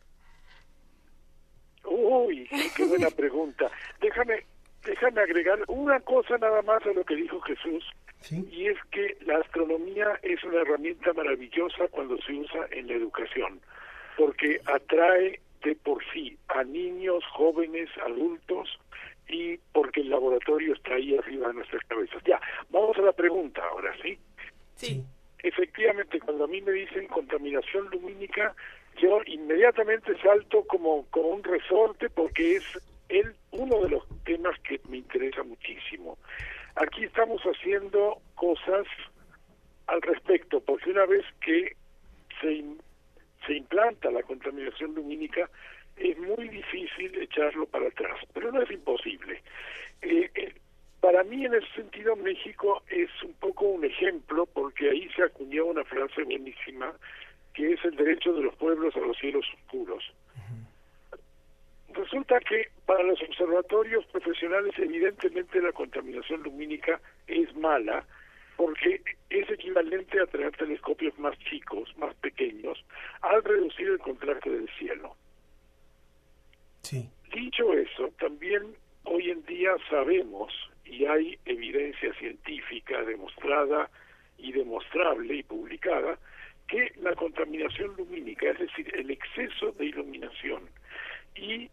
S22: Uy, qué (laughs) buena pregunta. Déjame, déjame agregar una cosa nada más a lo que dijo Jesús. Y es que la astronomía es una herramienta maravillosa cuando se usa en la educación. porque atrae de por sí a niños, jóvenes, adultos y porque el laboratorio está ahí arriba de nuestras cabezas. Ya, vamos a la pregunta ahora, ¿sí?
S9: Sí.
S22: Efectivamente, cuando a mí me dicen contaminación lumínica, yo inmediatamente salto como, como un resorte porque es el, uno de los temas que me interesa muchísimo. Aquí estamos haciendo cosas al respecto, porque una vez que se, se implanta la contaminación lumínica, es muy difícil echarlo para atrás, pero no es imposible. Eh, eh, para mí, en ese sentido, México es un poco un ejemplo, porque ahí se acuñó una frase buenísima, que es el derecho de los pueblos a los cielos oscuros. Resulta que para los observatorios profesionales evidentemente la contaminación lumínica es mala porque es equivalente a tener telescopios más chicos, más pequeños, al reducir el contraste del cielo.
S8: Sí.
S22: Dicho eso, también hoy en día sabemos y hay evidencia científica demostrada y demostrable y publicada que la contaminación lumínica, es decir, el exceso de iluminación y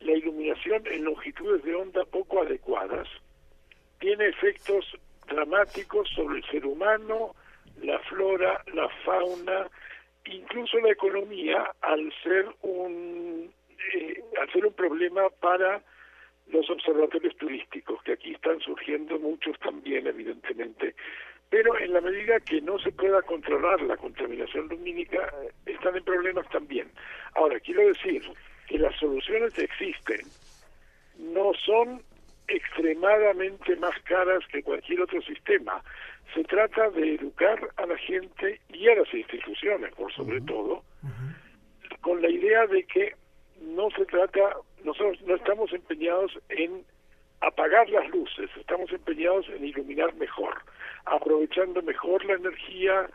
S22: la iluminación en longitudes de onda poco adecuadas tiene efectos dramáticos sobre el ser humano, la flora, la fauna, incluso la economía, al ser un eh, al ser un problema para los observatorios turísticos, que aquí están surgiendo muchos también, evidentemente. Pero en la medida que no se pueda controlar la contaminación lumínica, están en problemas también. Ahora, quiero decir que las soluciones existen no son extremadamente más caras que cualquier otro sistema. Se trata de educar a la gente y a las instituciones, por sobre todo, con la idea de que no se trata, nosotros no estamos empeñados en apagar las luces, estamos empeñados en iluminar mejor, aprovechando mejor la energía,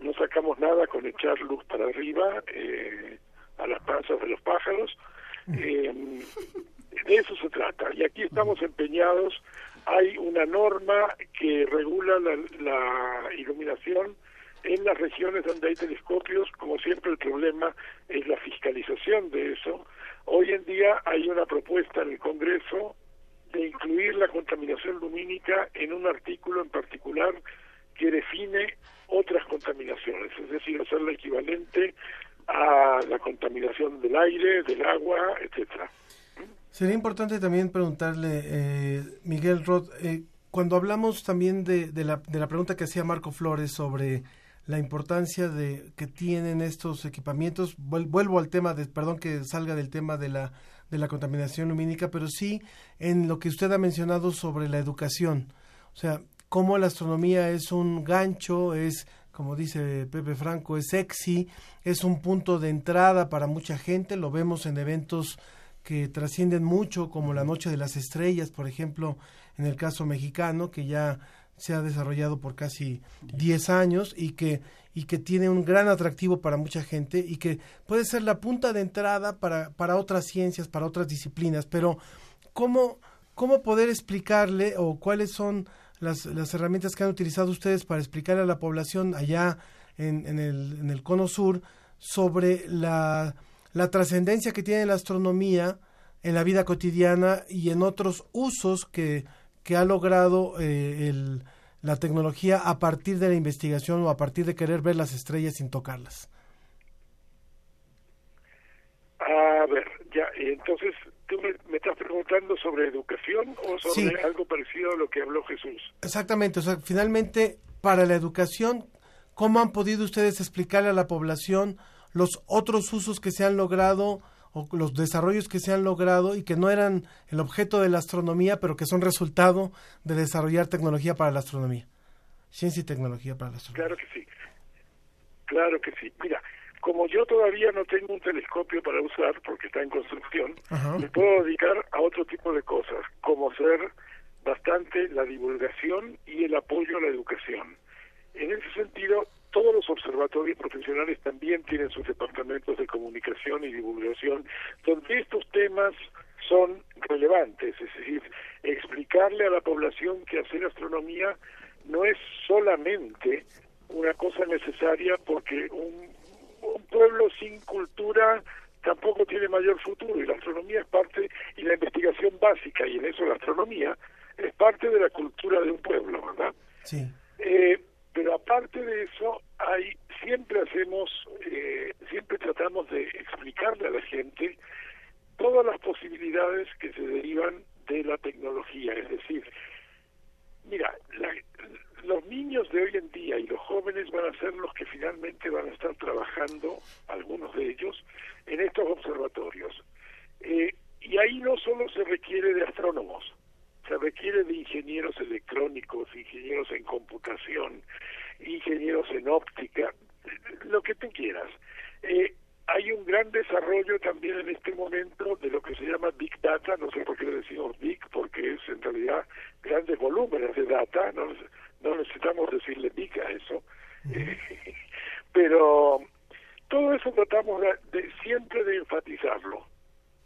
S22: no sacamos nada con echar luz para arriba eh, a las panzas de los pájaros, eh, de eso se trata. Y aquí estamos empeñados, hay una norma que regula la, la iluminación en las regiones donde hay telescopios, como siempre el problema es la fiscalización de eso. Hoy en día hay una propuesta en el Congreso de incluir la contaminación lumínica en un artículo en particular que define otras contaminaciones, es decir, hacerla equivalente a la contaminación del aire, del agua, etcétera.
S8: Sería importante también preguntarle, eh, Miguel Roth, eh, cuando hablamos también de, de, la, de la pregunta que hacía Marco Flores sobre la importancia de que tienen estos equipamientos, vuel- vuelvo al tema de, perdón que salga del tema de la, de la contaminación lumínica, pero sí en lo que usted ha mencionado sobre la educación. O sea, cómo la astronomía es un gancho, es, como dice Pepe Franco, es sexy, es un punto de entrada para mucha gente, lo vemos en eventos que trascienden mucho, como la Noche de las Estrellas, por ejemplo, en el caso mexicano, que ya se ha desarrollado por casi 10 años y que, y que tiene un gran atractivo para mucha gente y que puede ser la punta de entrada para, para otras ciencias, para otras disciplinas, pero ¿cómo, cómo poder explicarle o cuáles son las, las herramientas que han utilizado ustedes para explicarle a la población allá en, en, el, en el cono sur sobre la, la trascendencia que tiene la astronomía en la vida cotidiana y en otros usos que, que ha logrado eh, el, la tecnología a partir de la investigación o a partir de querer ver las estrellas sin tocarlas.
S22: A ver, ya, entonces, ¿tú me, me estás preguntando sobre educación o sobre
S8: Sí.
S22: algo parecido a lo que habló Jesús?
S8: Exactamente, o sea, finalmente, para la educación, ¿cómo han podido ustedes explicarle a la población los otros usos que se han logrado o los desarrollos que se han logrado y que no eran el objeto de la astronomía, pero que son resultado de desarrollar tecnología para la astronomía? Ciencia y tecnología para la astronomía.
S22: Claro que sí. Claro que sí. Mira, como yo todavía no tengo un telescopio para usar porque está en construcción,
S8: Ajá.
S22: me puedo dedicar a otro tipo de cosas, como ser bastante la divulgación y el apoyo a la educación. En ese sentido, todos los observatorios profesionales también tienen sus departamentos de comunicación y divulgación, donde estos temas son relevantes, es decir, explicarle a la población que hacer astronomía no es solamente una cosa necesaria porque un, un pueblo sin cultura tampoco tiene mayor futuro y la astronomía es parte y la investigación básica y en eso la astronomía es parte de la cultura de un pueblo, ¿verdad?
S8: Sí.
S22: Eh, pero aparte de eso, hay siempre hacemos, eh, siempre tratamos de explicarle a la gente todas las posibilidades que se derivan de la tecnología. Es decir, mira, la- los niños de hoy en día y los jóvenes van a ser los que finalmente van a estar trabajando, algunos de ellos, en estos observatorios. Eh, y ahí no solo se requiere de astrónomos, se requiere de ingenieros electrónicos, ingenieros en computación, ingenieros en óptica, lo que tú quieras. Eh, hay un gran desarrollo también en este momento de lo que se llama Big Data, no sé por qué le decimos Big, porque es en realidad grandes volúmenes de data, no, no necesitamos decirle Big a eso, Eh, pero todo eso tratamos de, de siempre de enfatizarlo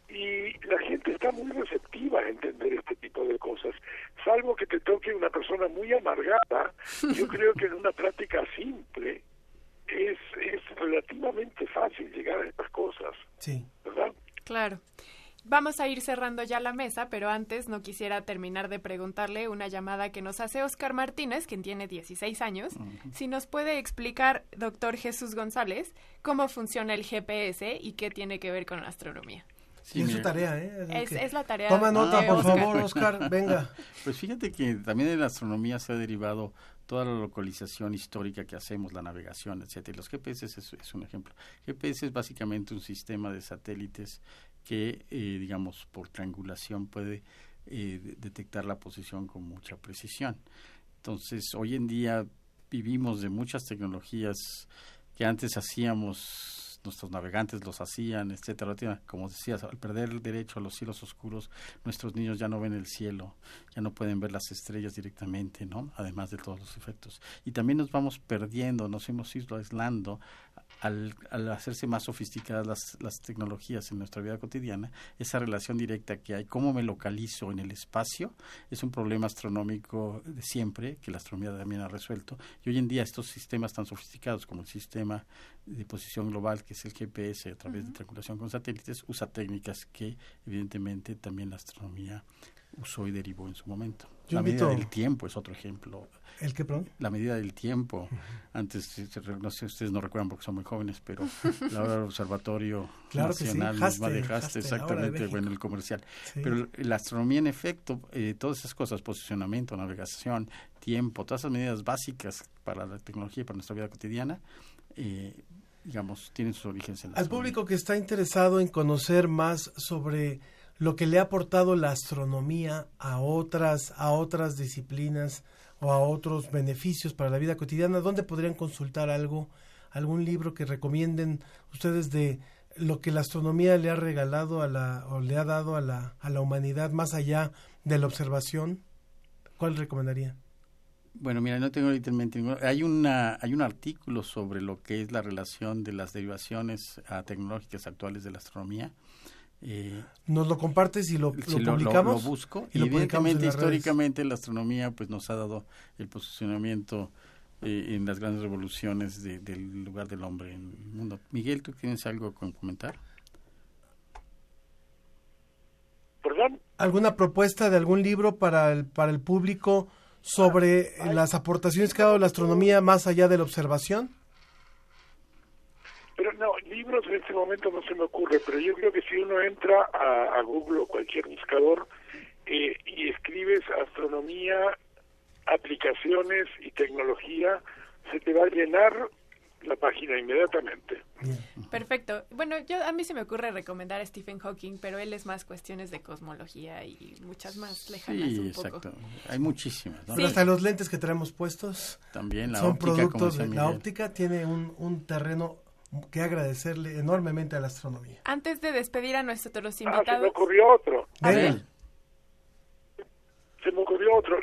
S22: y la gente está muy receptiva a entender este tipo de cosas. Salvo que te toque una persona muy amargada, yo creo que en una práctica simple es, es relativamente fácil llegar a estas cosas,
S8: Sí.
S22: ¿verdad?
S9: Claro. Vamos a ir cerrando ya la mesa, pero antes no quisiera terminar de preguntarle una llamada que nos hace Oscar Martínez, quien tiene 16 años, si nos puede explicar, doctor Jesús González, cómo funciona el GPS y qué tiene que ver con la astronomía.
S20: Sí,
S8: es su tarea, ¿eh?
S9: Es-
S8: que-
S9: es la tarea
S8: Toma nota,
S9: de
S8: por
S9: Oscar.
S8: favor, Oscar, venga. (laughs)
S20: Pues fíjate que también en la astronomía se ha derivado toda la localización histórica que hacemos, la navegación, etcétera. Y los GPS es, es un ejemplo. GPS es básicamente un sistema de satélites que, eh, digamos, por triangulación puede eh, de- detectar la posición con mucha precisión. Entonces, hoy en día vivimos de muchas tecnologías que antes hacíamos, nuestros navegantes los hacían, etcétera. Como decías, al perder el derecho a los cielos oscuros, nuestros niños ya no ven el cielo, ya no pueden ver las estrellas directamente, ¿no? Además de todos los efectos. Y también nos vamos perdiendo, nos hemos ido aislando al, al hacerse más sofisticadas las, las tecnologías en nuestra vida cotidiana, esa relación directa que hay, cómo me localizo en el espacio, es un problema astronómico de siempre, que la astronomía también ha resuelto. Y hoy en día estos sistemas tan sofisticados como el sistema de posición global, que es el GPS a través de triangulación con satélites, usa técnicas que evidentemente también la astronomía usó y derivó en su momento.
S8: Yo
S20: la medida del tiempo es otro ejemplo.
S8: ¿El qué, perdón?
S20: La medida del tiempo. Antes, no sé, ustedes no recuerdan porque son muy jóvenes, pero la hora del Observatorio (laughs)
S8: Claro que sí,
S20: Nacional
S8: Haste,
S20: dejaste
S8: Haste,
S20: exactamente, bueno, el comercial.
S8: Sí.
S20: Pero la astronomía, en efecto, eh, todas esas cosas, posicionamiento, navegación, tiempo, todas esas medidas básicas para la tecnología y para nuestra vida cotidiana, eh, digamos, tienen sus orígenes en la
S8: Al público que está interesado en conocer más sobre lo que le ha aportado la astronomía a otras, a otras disciplinas o a otros beneficios para la vida cotidiana, ¿dónde podrían consultar algo, algún libro que recomienden ustedes de lo que la astronomía le ha regalado a la, o le ha dado a la, a la humanidad más allá de la observación? ¿Cuál recomendaría?
S20: Bueno, mira, no tengo ahorita en mente ninguno. Hay, una, hay un artículo sobre lo que es la relación de las derivaciones ah, tecnológicas actuales de la astronomía. Eh,
S8: ¿Nos lo compartes y lo,
S20: si
S8: lo publicamos?
S20: lo busco.
S8: Y lo publicamos en
S20: evidentemente,
S8: redes.
S20: históricamente, la astronomía pues nos ha dado el posicionamiento eh, en las grandes revoluciones de- del lugar del hombre en el mundo. Miguel, ¿tú tienes algo con comentar?
S22: ¿Perdón?
S8: ¿Alguna propuesta de algún libro para el, para el público sobre las aportaciones que ha dado la astronomía más allá de la observación?
S22: Pero no, libros en este momento no se me ocurre, pero yo creo que si uno entra a, a Google o cualquier buscador eh, y escribes astronomía, aplicaciones y tecnología, se te va a llenar la página inmediatamente.
S9: Perfecto. Bueno, yo a mí se me ocurre recomendar a Stephen Hawking, pero él es más cuestiones de cosmología y muchas más lejanas
S20: Sí,
S9: un
S20: exacto.
S9: poco.
S20: Hay muchísimas. ¿no?
S8: Pero hasta los lentes que tenemos puestos
S20: También la
S8: son
S20: óptica, como
S8: productos de la óptica, tiene un, un terreno que agradecerle enormemente a la astronomía.
S9: Antes de despedir a nuestros
S22: Ah, se me
S9: invitados,
S22: ocurrió otro.
S9: A ver.
S22: Se me ocurrió otro.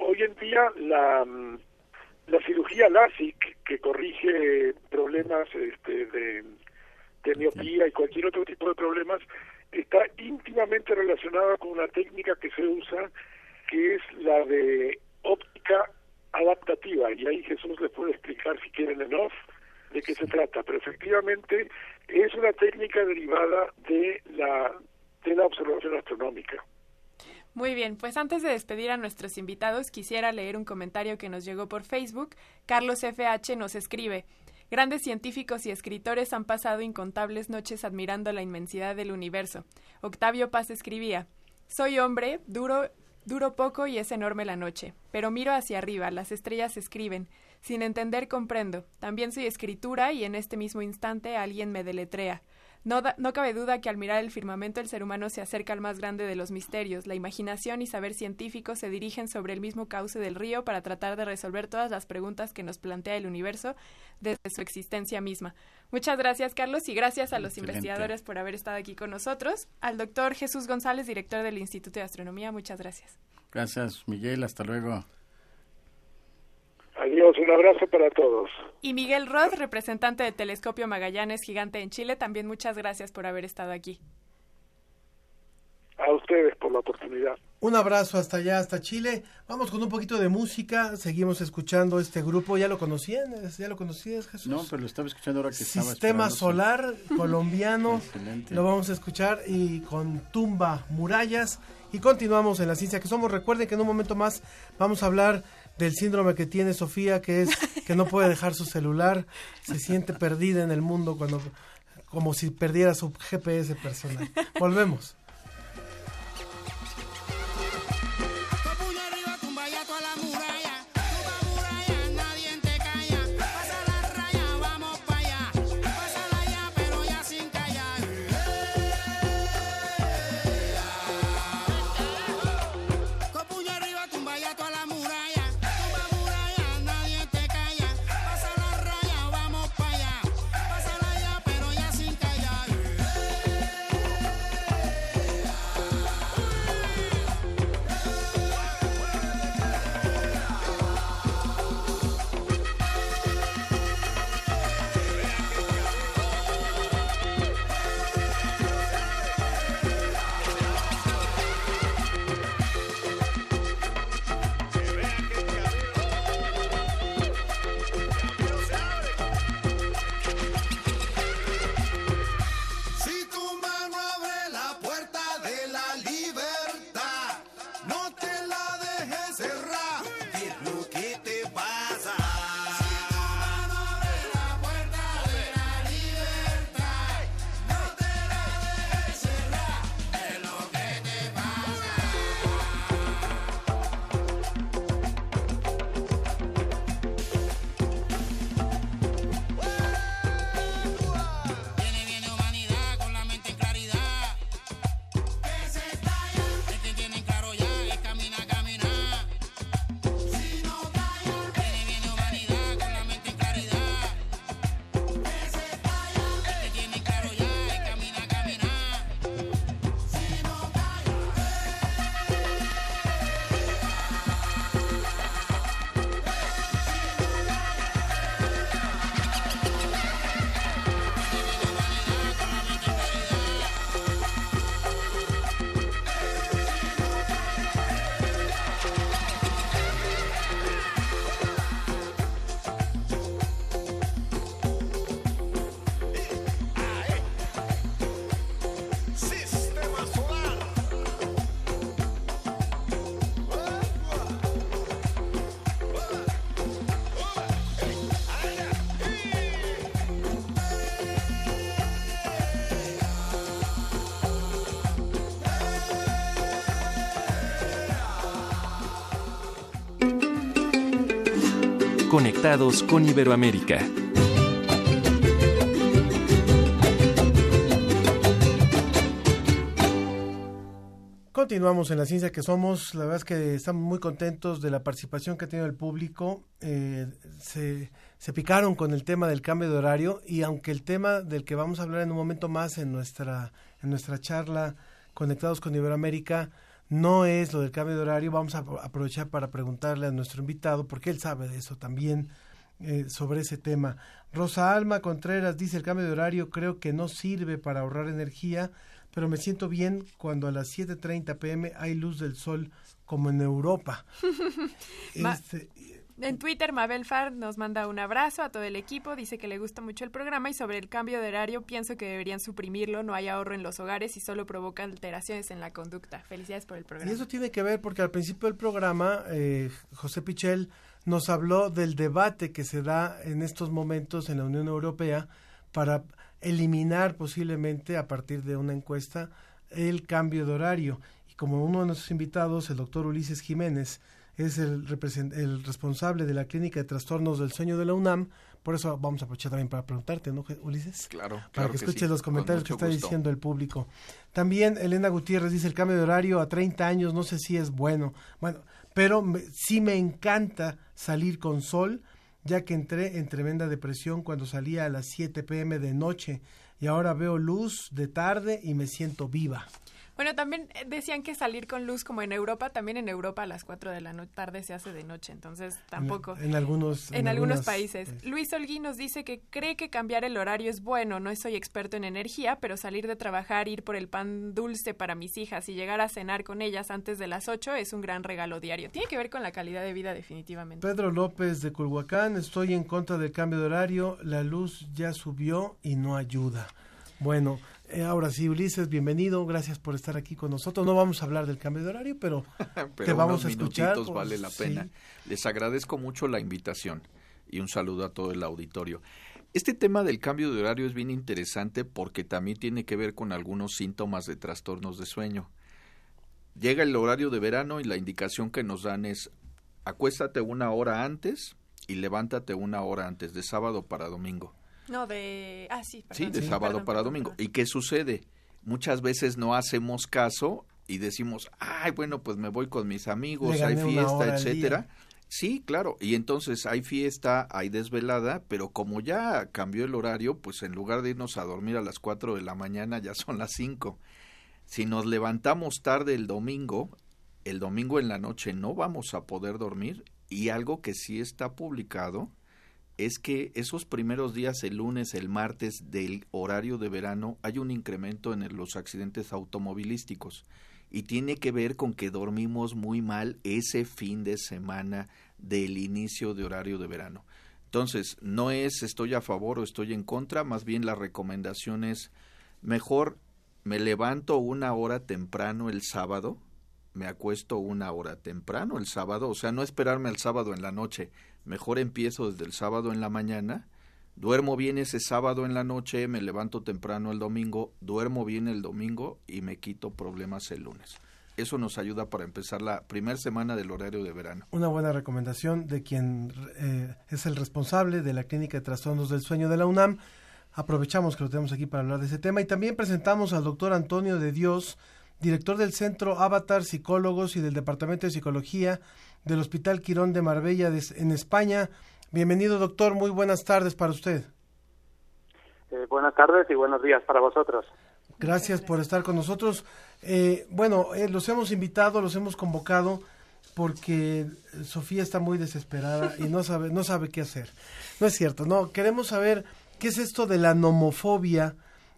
S22: Hoy en día la, mm, la cirugía LASIK, que corrige problemas este, de, de miopía y cualquier otro tipo de problemas, está íntimamente relacionada con una técnica que se usa, que es la de óptica adaptativa. Y ahí Jesús les puede explicar, si quieren en off, de qué se trata, pero efectivamente es una técnica derivada de la de la observación astronómica.
S9: Muy bien, pues antes de despedir a nuestros invitados, quisiera leer un comentario que nos llegó por Facebook. Carlos FH nos escribe, Grandes científicos y escritores han pasado incontables noches admirando la inmensidad del universo. Octavio Paz escribía, Soy hombre, duro, duro poco y es enorme la noche, pero miro hacia arriba, las estrellas escriben. Sin entender comprendo. También soy escritura y en este mismo instante alguien me deletrea. No, no, cabe duda que al mirar el firmamento el ser humano se acerca al más grande de los misterios. La imaginación y saber científico se dirigen sobre el mismo cauce del río para tratar de resolver todas las preguntas que nos plantea el universo desde su existencia misma. Muchas gracias, Carlos, y gracias a los
S20: Excelente.
S9: investigadores por haber estado aquí con nosotros. Al doctor Jesús González, director del Instituto de Astronomía, muchas gracias.
S20: Gracias, Miguel. Hasta luego.
S22: Adiós, un abrazo para todos.
S9: Y Miguel Roth, representante de Telescopio Magallanes Gigante en Chile, también muchas gracias por haber estado aquí.
S22: A ustedes por la oportunidad.
S8: Un abrazo hasta allá, hasta Chile. Vamos con un poquito de música. Seguimos escuchando este grupo. ¿Ya lo conocían? ¿Ya lo conocías, Jesús?
S20: No, pero lo estaba escuchando ahora que estaba
S8: Sistema. Solar (laughs) colombiano.
S20: Excelente.
S8: Lo vamos a escuchar y con Tumba Murallas. Y continuamos en la ciencia que somos. Recuerden que en un momento más vamos a hablar del síndrome que tiene Sofía, que es que no puede dejar su celular, se siente perdida en el mundo cuando como si perdiera su GPS personal. Volvemos.
S5: Conectados con Iberoamérica.
S8: Continuamos en la ciencia que somos. La verdad es que estamos muy contentos de la participación que ha tenido el público. Eh, se, se picaron con el tema del cambio de horario y aunque el tema del que vamos a hablar en un momento más en nuestra, en nuestra charla Conectados con Iberoamérica no es lo del cambio de horario, vamos a apro- aprovechar para preguntarle a nuestro invitado, porque él sabe de eso también, eh, sobre ese tema. Rosa Alma Contreras dice, el cambio de horario creo que no sirve para ahorrar energía, pero me siento bien cuando a las 7.30 pm hay luz del sol como en Europa. (laughs) Este,
S9: En Twitter, Mabel Far nos manda un abrazo a todo el equipo, dice que le gusta mucho el programa y sobre el cambio de horario pienso que deberían suprimirlo, no hay ahorro en los hogares y solo provoca alteraciones en la conducta. Felicidades por el
S8: Y
S9: programa.
S8: eso tiene que ver porque al principio del programa eh, José Pichel nos habló del debate que se da en estos momentos en la Unión Europea para eliminar posiblemente a partir de una encuesta el cambio de horario. Y como uno de nuestros invitados, el doctor Ulises Jiménez, es el, el responsable de la Clínica de Trastornos del Sueño de la UNAM, por eso vamos a aprovechar también para preguntarte, ¿no, Ulises?
S23: Claro,
S8: Para
S23: claro
S8: que
S23: que
S8: escuches
S23: sí,
S8: los comentarios que está
S23: gusto.
S8: diciendo el público. También Elena Gutiérrez dice el cambio de horario a 30 años, no sé si es bueno. Bueno, pero me- sí me encanta salir con sol, ya que entré en tremenda depresión cuando salía a las 7 pm de noche y ahora veo luz de tarde y me siento viva.
S9: Bueno, también eh, decían que salir con luz como en Europa, también en Europa a las 4 de la no- tarde se hace de noche, entonces tampoco.
S8: En, algunos
S9: En,
S8: en
S9: algunos
S8: algunas,
S9: países.
S8: eh,
S9: Luis Olguín nos dice que cree que cambiar el horario es bueno. No soy experto en energía, pero salir de trabajar, ir por el pan dulce para mis hijas y llegar a cenar con ellas antes de las 8 es un gran regalo diario. Tiene que ver con la calidad de vida definitivamente.
S8: Pedro López de Culhuacán, estoy en contra del cambio de horario, la luz ya subió y no ayuda. Bueno, ahora sí, Ulises, bienvenido, gracias por estar aquí con nosotros. No vamos a hablar del cambio de horario, pero, (laughs)
S23: Pero
S8: te vamos
S23: unos
S8: a escuchar. pues,
S23: vale la
S8: sí.
S23: pena. Les agradezco mucho la invitación y un saludo a todo el auditorio. Este tema del cambio de horario es bien interesante porque también tiene que ver con algunos síntomas de trastornos de sueño. Llega el horario de verano y la indicación que nos dan es acuéstate una hora antes y levántate una hora antes, de sábado para domingo.
S9: No, de... Ah, sí,
S23: Sí, de sábado
S9: perdón,
S23: para
S9: perdón,
S23: domingo.
S9: perdón.
S23: ¿Y qué sucede? Muchas veces no hacemos caso y decimos, ay, bueno, pues me voy con mis amigos, hay fiesta, etcétera. Sí, claro. Y entonces hay fiesta, hay desvelada, pero como ya cambió el horario, pues en lugar de irnos a dormir a las 4 de la mañana, ya son las 5. Si nos levantamos tarde el domingo, el domingo en la noche no vamos a poder dormir y algo que sí está publicado es que esos primeros días, el lunes, el martes del horario de verano, hay un incremento en el- los accidentes automovilísticos y tiene que ver con que dormimos muy mal ese fin de semana del inicio de horario de verano. Entonces, no es estoy a favor o estoy en contra, más bien la recomendación es mejor me levanto una hora temprano el sábado, me acuesto una hora temprano el sábado, o sea, no esperarme al sábado en la noche, mejor empiezo desde el sábado en la mañana, duermo bien ese sábado en la noche, me levanto temprano el domingo, duermo bien el domingo y me quito problemas el lunes. Eso nos ayuda para empezar la primera semana del horario de verano.
S8: Una buena recomendación de quien eh, es el responsable de la Clínica de Trastornos del Sueño de la UNAM. Aprovechamos que lo tenemos aquí para hablar de ese tema y también presentamos al doctor Antonio de Dios, director del Centro Avatar Psicólogos y del Departamento de Psicología del Hospital Quirón de Marbella de- en España. Bienvenido, doctor. Muy buenas tardes para usted.
S24: Eh, buenas tardes y buenos días para vosotros.
S8: Gracias por estar con nosotros. Eh, bueno, eh, los hemos invitado, los hemos convocado porque Sofía está muy desesperada y no sabe, no sabe qué hacer. No es cierto, no. Queremos saber qué es esto de la nomofobia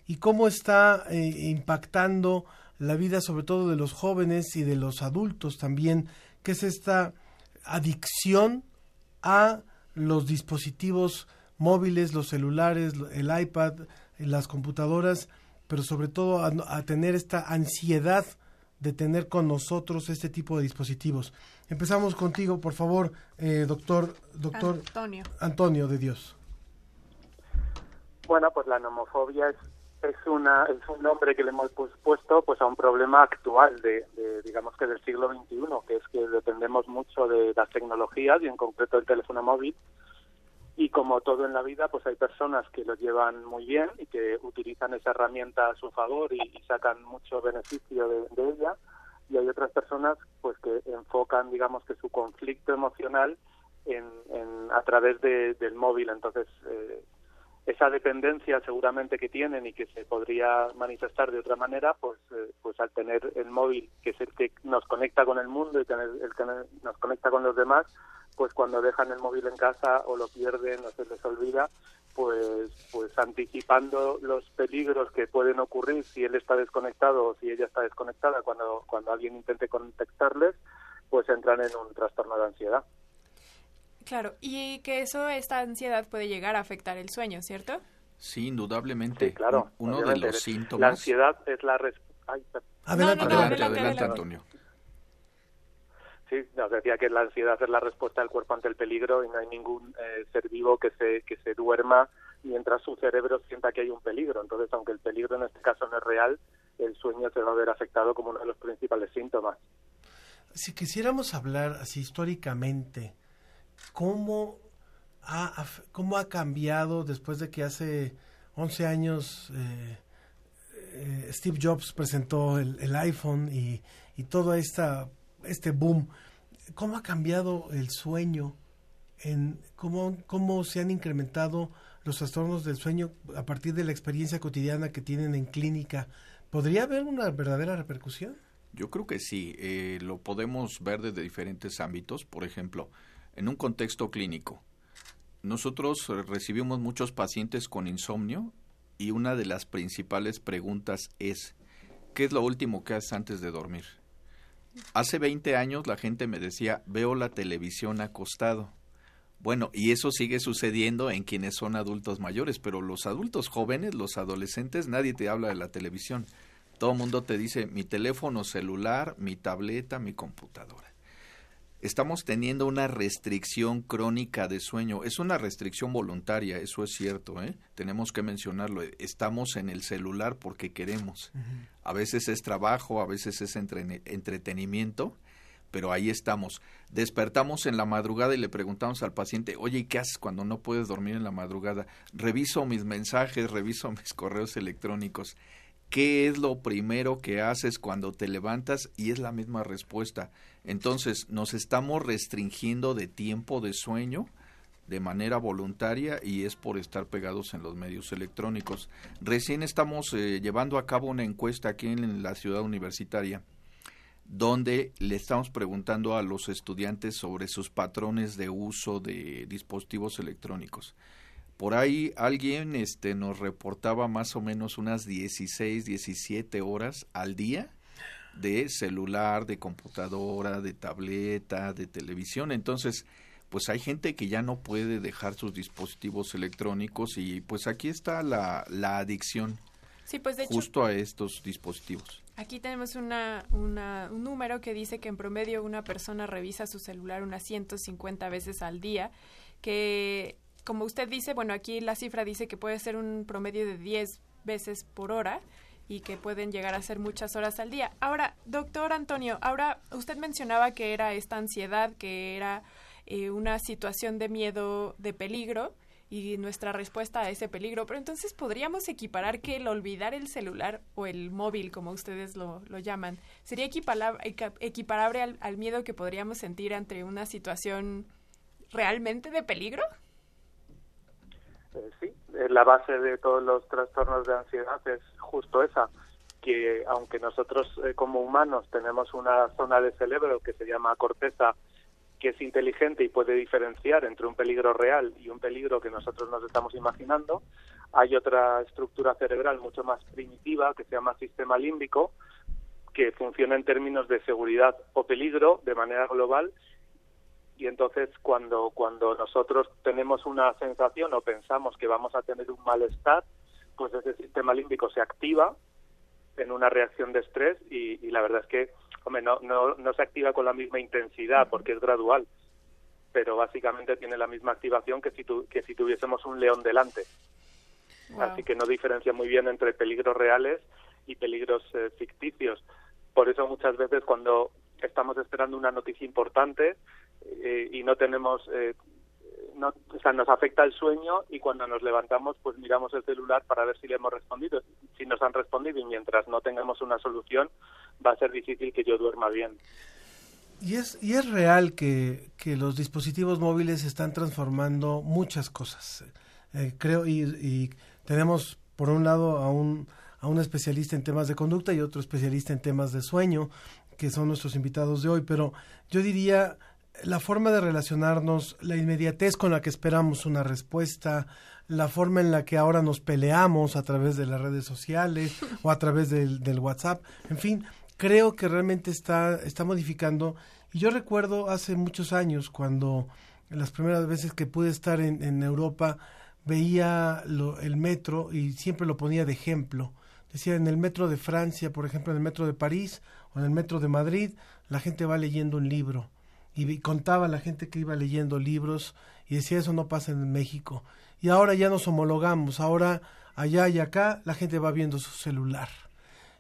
S8: y cómo está eh, impactando la vida, sobre todo de los jóvenes y de los adultos también. ¿Qué es esta adicción a los dispositivos móviles, los celulares, el iPad, las computadoras, pero sobre todo a, a tener esta ansiedad de tener con nosotros este tipo de dispositivos. Empezamos contigo, por favor, eh, doctor, doctor
S9: Antonio.
S8: Antonio de Dios.
S24: Bueno, pues la nomofobia es, es, una, es un nombre que le hemos pues, puesto pues a un problema actual de, digamos que del siglo XXI, que es que dependemos mucho de las tecnologías y en concreto el teléfono móvil. Y como todo en la vida, pues hay personas que lo llevan muy bien y que utilizan esa herramienta a su favor y, sacan mucho beneficio de, de ella. Y hay otras personas pues que enfocan, digamos que su conflicto emocional en, a través de, del móvil. Entonces, eh, esa dependencia seguramente que tienen y que se podría manifestar de otra manera, pues, eh, pues al tener el móvil, que es el que nos conecta con el mundo y tener el que nos conecta con los demás, pues cuando dejan el móvil en casa o lo pierden o se les olvida, pues, pues anticipando los peligros que pueden ocurrir si él está desconectado o si ella está desconectada cuando, cuando alguien intente contactarles, pues entran en un trastorno de ansiedad.
S9: Claro, y que eso, esta ansiedad puede llegar a afectar el sueño, ¿cierto?
S23: Sí, indudablemente.
S24: Sí, claro.
S23: Uno de los síntomas.
S24: La ansiedad es la... Ay, per-
S23: Adelante,
S9: No, no, no,
S23: adelante,
S9: adelante,
S23: adelante,
S9: adelante.
S23: Antonio.
S24: Sí, nos decía que la ansiedad es la respuesta del cuerpo ante el peligro y no hay ningún eh, ser vivo que se, que se duerma mientras su cerebro sienta que hay un peligro. Entonces, aunque el peligro en este caso no es real, el sueño se va a ver afectado como uno de los principales síntomas.
S8: Si quisiéramos hablar así históricamente, ¿cómo ha, cómo ha cambiado después de que hace 11 años eh, eh, Steve Jobs presentó el, el iPhone y, y todo esta, este boom? ¿Cómo ha cambiado el sueño? En, cómo, ¿Cómo se han incrementado los trastornos del sueño a partir de la experiencia cotidiana que tienen en clínica? ¿Podría haber una verdadera repercusión?
S23: Yo creo que sí, eh, lo podemos ver desde diferentes ámbitos. Por ejemplo, en un contexto clínico, nosotros recibimos muchos pacientes con insomnio y una de las principales preguntas es, ¿qué es lo último que haces antes de dormir? Hace 20 años la gente me decía, veo la televisión acostado. Bueno, y eso sigue sucediendo en quienes son adultos mayores, pero los adultos jóvenes, los adolescentes, nadie te habla de la televisión. Todo el mundo te dice mi teléfono celular, mi tableta, mi computadora. Estamos teniendo una restricción crónica de sueño. Es una restricción voluntaria, eso es cierto, ¿eh? Tenemos que mencionarlo. Estamos en el celular porque queremos. A veces es trabajo, a veces es entretenimiento, pero ahí estamos. Despertamos en la madrugada y le preguntamos al paciente, oye, ¿y qué haces cuando no puedes dormir en la madrugada? Reviso mis mensajes, reviso (laughs) mis correos electrónicos. ¿Qué es lo primero que haces cuando te levantas? Y es la misma respuesta. Entonces, nos estamos restringiendo de tiempo de sueño de manera voluntaria y es por estar pegados en los medios electrónicos. Recién estamos eh, llevando a cabo una encuesta aquí en la ciudad universitaria donde le estamos preguntando a los estudiantes sobre sus patrones de uso de dispositivos electrónicos. Por ahí alguien este, nos reportaba más o menos unas 16, 17 horas al día de celular, de computadora, de tableta, de televisión. Entonces, pues hay gente que ya no puede dejar sus dispositivos electrónicos y pues aquí está la, la adicción
S9: Sí, pues de hecho,
S23: justo a estos dispositivos.
S9: Aquí tenemos una, una- un número que dice que en promedio una persona revisa su celular unas 150 veces al día, que como usted dice, bueno, aquí la cifra dice que puede ser un promedio de 10 veces por hora y que pueden llegar a ser muchas horas al día. Ahora, doctor Antonio, ahora usted mencionaba que era esta ansiedad, que era eh, una situación de miedo, de peligro y nuestra respuesta a ese peligro. Pero entonces podríamos equiparar que el olvidar el celular o el móvil, como ustedes lo, lo llaman, sería equiparable al, al miedo que podríamos sentir ante una situación realmente de peligro.
S24: Eh, sí, eh, la base de todos los trastornos de ansiedad es justo esa, que aunque nosotros eh, como humanos tenemos una zona de cerebro que se llama corteza, que es inteligente y puede diferenciar entre un peligro real y un peligro que nosotros nos estamos imaginando, hay otra estructura cerebral mucho más primitiva que se llama sistema límbico, que funciona en términos de seguridad o peligro de manera global y entonces cuando cuando nosotros tenemos una sensación o pensamos que vamos a tener un malestar pues ese sistema límbico se activa en una reacción de estrés y, y la verdad es que hombre no, no no se activa con la misma intensidad porque es gradual pero básicamente tiene la misma activación que si tu- que si tuviésemos un león delante. Así que no diferencia muy bien entre peligros reales y peligros eh, ficticios. Por eso muchas veces cuando estamos esperando una noticia importante eh, y no tenemos eh, no, o sea, nos afecta el sueño y cuando nos levantamos pues miramos el celular para ver si le hemos respondido. Si nos han respondido y mientras no tengamos una solución va a ser difícil que yo duerma bien.
S8: Y es, y es real que, que los dispositivos móviles están transformando muchas cosas. Eh, creo, y, y tenemos por un lado a un, a un especialista en temas de conducta y otro especialista en temas de sueño, que son nuestros invitados de hoy, pero yo diría la forma de relacionarnos, la inmediatez con la que esperamos una respuesta, la forma en la que ahora nos peleamos a través de las redes sociales (laughs) o a través del, del WhatsApp, en fin, creo que realmente está, está modificando. Y yo recuerdo hace muchos años cuando las primeras veces que pude estar en, en Europa, veía lo- el metro y siempre lo ponía de ejemplo. Decía, en el metro de Francia, por ejemplo, en el metro de París o en el metro de Madrid, la gente va leyendo un libro. Y contaba la gente que iba leyendo libros y decía, eso no pasa en México. Y ahora ya nos homologamos, ahora allá y acá la gente va viendo su celular.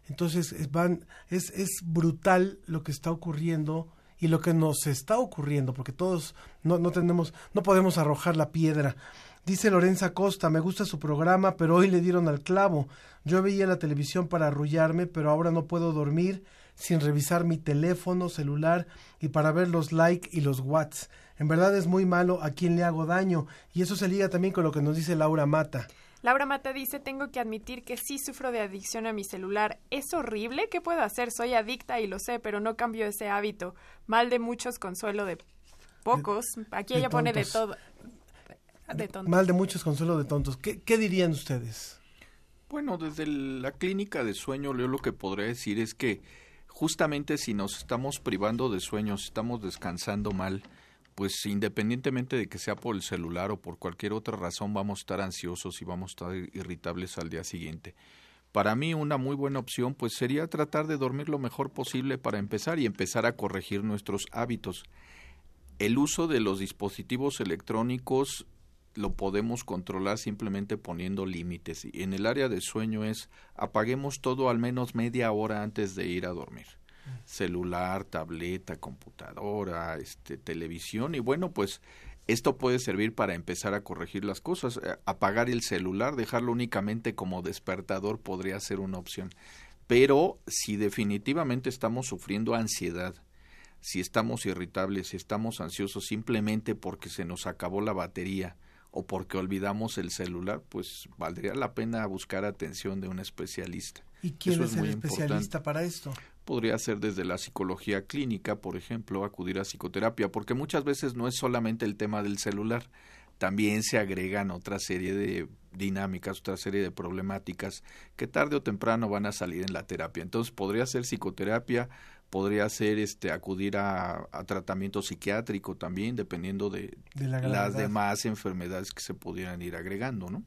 S8: Entonces es, van, es, es brutal lo que está ocurriendo y lo que nos está ocurriendo, porque todos no, no tenemos, no podemos arrojar la piedra. Dice Lorenza Costa, me gusta su programa, pero hoy le dieron al clavo. Yo veía la televisión para arrullarme, pero ahora no puedo dormir sin revisar mi teléfono celular y para ver los like y los watts. En verdad es muy malo a quien le hago daño y eso se liga también con lo que nos dice Laura Mata.
S9: Laura Mata dice, tengo que admitir que sí sufro de adicción a mi celular. ¿Es horrible? ¿Qué puedo hacer? Soy adicta y lo sé, pero no cambio ese hábito. Mal de muchos, consuelo de pocos. Aquí
S8: de
S9: ella pone de todo. De tontos.
S8: Mal de muchos, consuelo de tontos. ¿Qué, qué dirían ustedes?
S23: Bueno, desde la clínica de sueño, yo lo que podría decir es que justamente si nos estamos privando de sueños, estamos descansando mal, pues independientemente de que sea por el celular o por cualquier otra razón, vamos a estar ansiosos y vamos a estar irritables al día siguiente. Para mí una muy buena opción pues sería tratar de dormir lo mejor posible para empezar y empezar a corregir nuestros hábitos. El uso de los dispositivos electrónicos lo podemos controlar simplemente poniendo límites. Y en el área de sueño es apaguemos todo al menos media hora antes de ir a dormir. Celular, tableta, computadora, este, televisión y bueno, pues esto puede servir para empezar a corregir las cosas. Eh, Apagar el celular, dejarlo únicamente como despertador podría ser una opción. Pero si definitivamente estamos sufriendo ansiedad, si estamos irritables, si estamos ansiosos simplemente porque se nos acabó la batería o porque olvidamos el celular, pues valdría la pena buscar atención de un especialista.
S8: ¿Y quién
S23: Eso
S8: es, el especialista
S23: importante.
S8: para esto?
S23: Podría ser desde la psicología clínica, por ejemplo, acudir a psicoterapia, porque muchas veces no es solamente el tema del celular, también se agregan otra serie de dinámicas, otra serie de problemáticas que tarde o temprano van a salir en la terapia. Entonces podría ser psicoterapia, podría ser este acudir a, a tratamiento psiquiátrico también, dependiendo de,
S8: De la
S23: las demás enfermedades que se pudieran ir agregando, ¿no?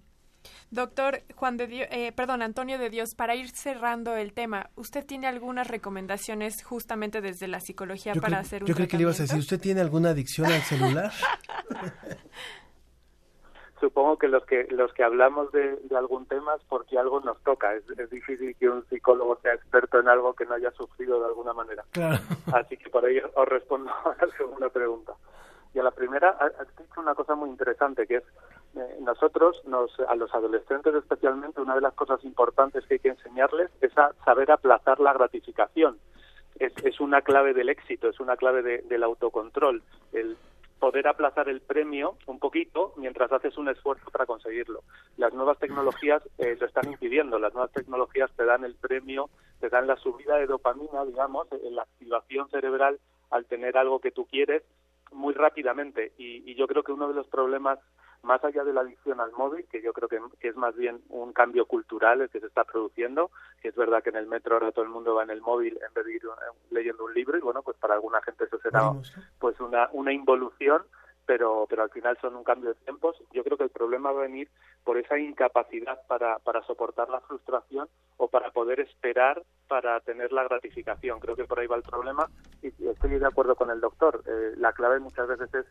S9: Doctor Juan de Dios, eh, perdón, Antonio de Dios, para ir cerrando el tema, ¿usted tiene algunas recomendaciones justamente desde la psicología
S8: Yo,
S9: para hacer un
S8: yo creí que le ibas a decir? ¿usted tiene alguna adicción al celular? (laughs)
S24: Supongo que los que los que hablamos de, de algún tema es porque algo nos toca. Es, es difícil que un psicólogo sea experto en algo que no haya sufrido de alguna manera.
S8: Claro.
S24: Así que por ahí os respondo (laughs) a la segunda pregunta. Y a la primera, ha- has dicho una cosa muy interesante, que es eh, nosotros, nos, a los adolescentes especialmente, una de las cosas importantes que hay que enseñarles es a saber aplazar la gratificación. Es, es una clave del éxito, es una clave de- del autocontrol, el poder aplazar el premio un poquito mientras haces un esfuerzo para conseguirlo. Las nuevas tecnologías eh, lo están impidiendo. Las nuevas tecnologías te dan el premio, te dan la subida de dopamina, digamos, eh, la activación cerebral al tener algo que tú quieres muy rápidamente. Y, y yo creo que uno de los problemas, más allá de la adicción al móvil, que yo creo que, que es más bien un cambio cultural el que se está produciendo, que es verdad que en el metro ahora todo el mundo va en el móvil en vez de ir eh, leyendo un libro, y bueno, pues para alguna gente eso será pues una, una involución, pero, pero al final son un cambio de tiempos. Yo creo que el problema va a venir por esa incapacidad para, para soportar la frustración o para poder esperar para tener la gratificación. Creo que por ahí va el problema y estoy de acuerdo con el doctor. Eh, la clave muchas veces es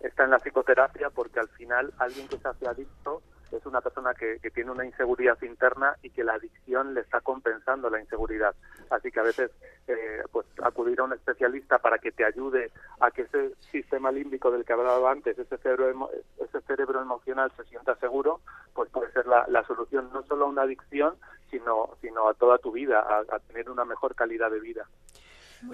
S24: está en la psicoterapia porque al final alguien que se hace adicto es una persona que, tiene una inseguridad interna y que la adicción le está compensando la inseguridad. Así que a veces eh, pues acudir a un especialista para que te ayude a que ese sistema límbico del que hablaba antes, ese cerebro, ese cerebro emocional se sienta seguro, pues puede ser la, la solución no solo a una adicción, sino, sino a toda tu vida, a tener una mejor calidad de vida.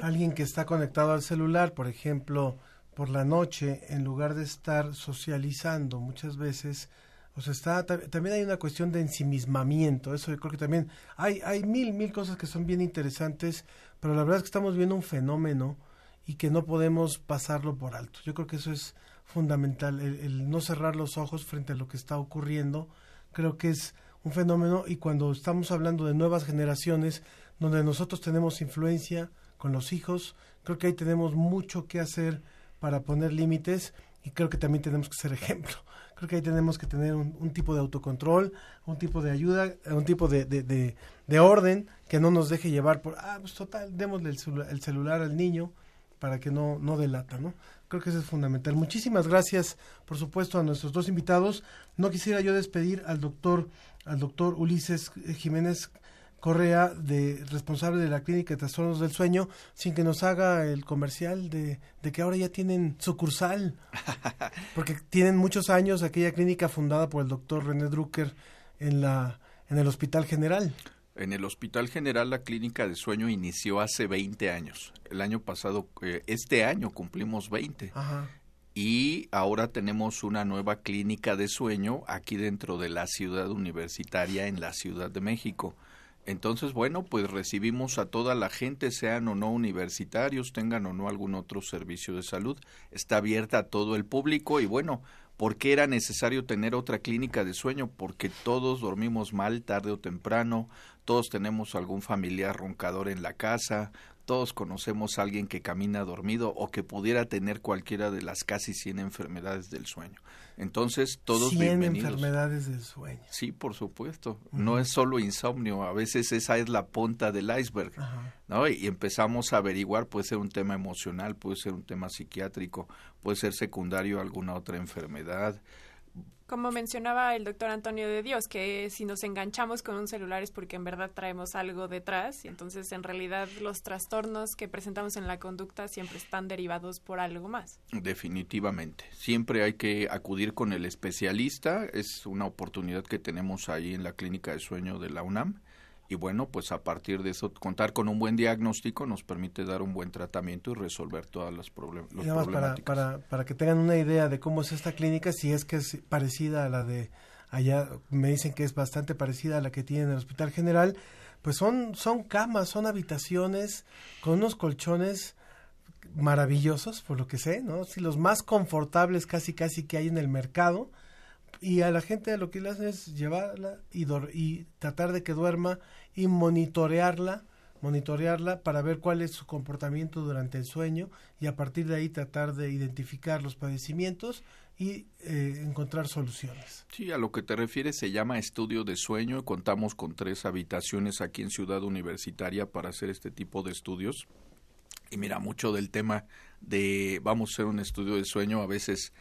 S8: Alguien que está conectado al celular, por ejemplo, por la noche, en lugar de estar socializando muchas veces, o sea, está, ta- también hay una cuestión de ensimismamiento, eso yo creo que también hay, hay mil, mil cosas que son bien interesantes, pero la verdad es que estamos viendo un fenómeno y que no podemos pasarlo por alto. Yo creo que eso es fundamental, el, el no cerrar los ojos frente a lo que está ocurriendo, creo que es un fenómeno y cuando estamos hablando de nuevas generaciones, donde nosotros tenemos influencia con los hijos, creo que ahí tenemos mucho que hacer para poner límites y creo que también tenemos que ser ejemplo. Creo que ahí tenemos que tener un, un tipo de autocontrol, un tipo de ayuda, un tipo de, de, de- de orden que no nos deje llevar por, ah, pues total, démosle el, el celular al niño para que no, no delata, ¿no? Creo que eso es fundamental. Muchísimas gracias, por supuesto, a nuestros dos invitados. No quisiera yo despedir al doctor, al doctor Ulises Jiménez Correa, de, responsable de la Clínica de Trastornos del Sueño, sin que nos haga el comercial de, de que ahora ya tienen sucursal, (laughs) porque tienen muchos años aquella clínica fundada por el doctor René Drucker en, la, en el Hospital General.
S23: En el Hospital General la clínica de sueño inició hace 20 años. El año pasado, eh, este año cumplimos 20.
S8: Ajá.
S23: Y ahora tenemos una nueva clínica de sueño aquí dentro de la ciudad universitaria en la Ciudad de México. Entonces, bueno, pues recibimos a toda la gente, sean o no universitarios, tengan o no algún otro servicio de salud. Está abierta a todo el público y bueno, ¿por qué era necesario tener otra clínica de sueño? Porque todos dormimos mal tarde o temprano, todos tenemos algún familiar roncador en la casa, todos conocemos a alguien que camina dormido o que pudiera tener cualquiera de las casi 100 enfermedades del sueño. Entonces, todos
S8: 100
S23: bienvenidos.
S8: enfermedades del sueño.
S23: Sí, por supuesto. No es solo insomnio, a veces esa es la punta del iceberg. ¿no? Y empezamos a averiguar, puede ser un tema emocional, puede ser un tema psiquiátrico, puede ser secundario a alguna otra enfermedad.
S9: Como mencionaba el doctor Antonio de Dios, que si nos enganchamos con un celular es porque en verdad traemos algo detrás y entonces en realidad los trastornos que presentamos en la conducta siempre están derivados por algo más.
S23: Definitivamente. Siempre hay que acudir con el especialista. Es una oportunidad que tenemos ahí en la clínica de sueño de la UNAM. Y bueno, pues a partir de eso, contar con un buen diagnóstico nos permite dar un buen tratamiento y resolver todas las problem
S8: Y
S23: los
S8: nada más para, para, para que tengan una idea de cómo es esta clínica, si es que es parecida a la de allá, me dicen que es bastante parecida a la que tiene en el Hospital General, pues son, son camas, son habitaciones con unos colchones maravillosos, por lo que sé, ¿no? Sí, los más confortables casi casi que hay en el mercado. Y a la gente lo que le hacen es llevarla y, y tratar de que duerma y monitorearla, monitorearla para ver cuál es su comportamiento durante el sueño y a partir de ahí tratar de identificar los padecimientos y eh, encontrar soluciones.
S23: Sí, a lo que te refieres se llama estudio de sueño. Contamos con tres habitaciones aquí en Ciudad Universitaria para hacer este tipo de estudios. Y mira, mucho del tema de vamos a hacer un estudio de sueño a veces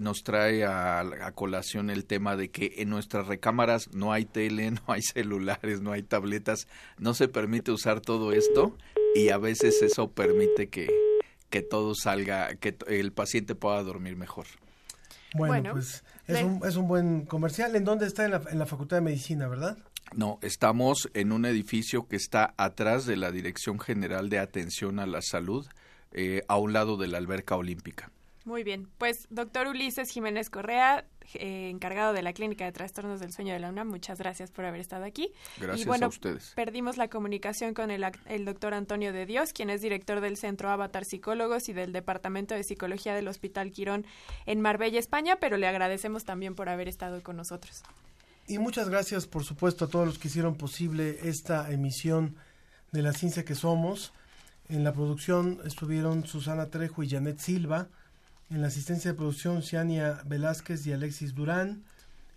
S23: nos trae a, a colación el tema de que en nuestras recámaras no hay tele, (laughs) no hay celulares, no hay tabletas, no se permite usar todo esto y a veces eso permite que, que todo salga, que el paciente pueda dormir mejor.
S8: Bueno,
S9: Bueno,
S8: pues es un, es un buen comercial. ¿En dónde está? En la, en la Facultad de Medicina, ¿verdad?
S23: No, estamos en un edificio que está atrás de la Dirección General de Atención a la Salud, eh, a un lado de la alberca olímpica.
S9: Muy bien, pues doctor Ulises Jiménez Correa, eh, encargado de la Clínica de Trastornos del Sueño de la UNAM, muchas gracias por haber estado aquí.
S23: Gracias
S9: y bueno,
S23: a ustedes.
S9: Perdimos la comunicación con el, ac- el doctor Antonio de Dios, quien es director del Centro Avatar Psicólogos y del Departamento de Psicología del Hospital Quirón en Marbella, España, pero le agradecemos también por haber estado con nosotros.
S8: Y muchas gracias, por supuesto, a todos los que hicieron posible esta emisión de La Ciencia que Somos. En la producción estuvieron Susana Trejo y Janet Silva. En la asistencia de producción, Ciania Velázquez y Alexis Durán.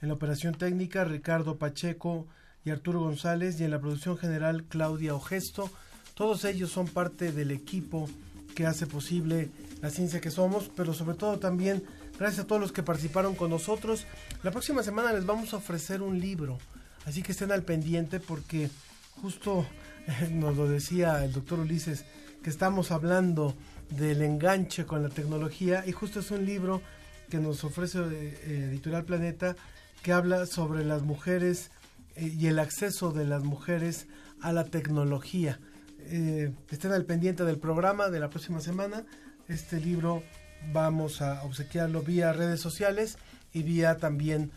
S8: En la operación técnica, Ricardo Pacheco y Arturo González. Y en la producción general, Claudia Ogesto. Todos ellos son parte del equipo que hace posible la ciencia que somos, pero sobre todo también gracias a todos los que participaron con nosotros. La próxima semana les vamos a ofrecer un libro, así que estén al pendiente porque justo (laughs) nos lo decía el doctor Ulises, que estamos hablando del enganche con la tecnología y justo es un libro que nos ofrece eh, Editorial Planeta que habla sobre las mujeres eh, y el acceso de las mujeres a la tecnología. Eh, estén al pendiente del programa de la próxima semana. Este libro vamos a obsequiarlo vía redes sociales y vía también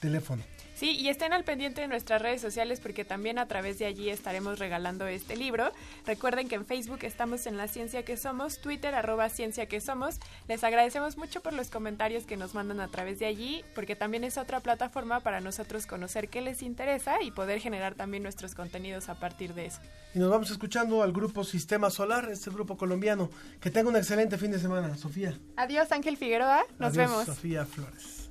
S8: teléfono.
S9: Sí, y estén al pendiente de nuestras redes sociales porque también a través de allí estaremos regalando este libro. Recuerden que en Facebook estamos en La Ciencia que Somos, Twitter arroba Ciencia que Somos. Les agradecemos mucho por los comentarios que nos mandan a través de allí porque también es otra plataforma para nosotros conocer qué les interesa y poder generar también nuestros contenidos a partir de eso.
S8: Y nos vamos escuchando al grupo Sistema Solar, este grupo colombiano. Que tenga un excelente fin de semana, Sofía.
S9: Adiós Ángel Figueroa, nos
S8: Adiós,
S9: vemos.
S8: Sofía Flores.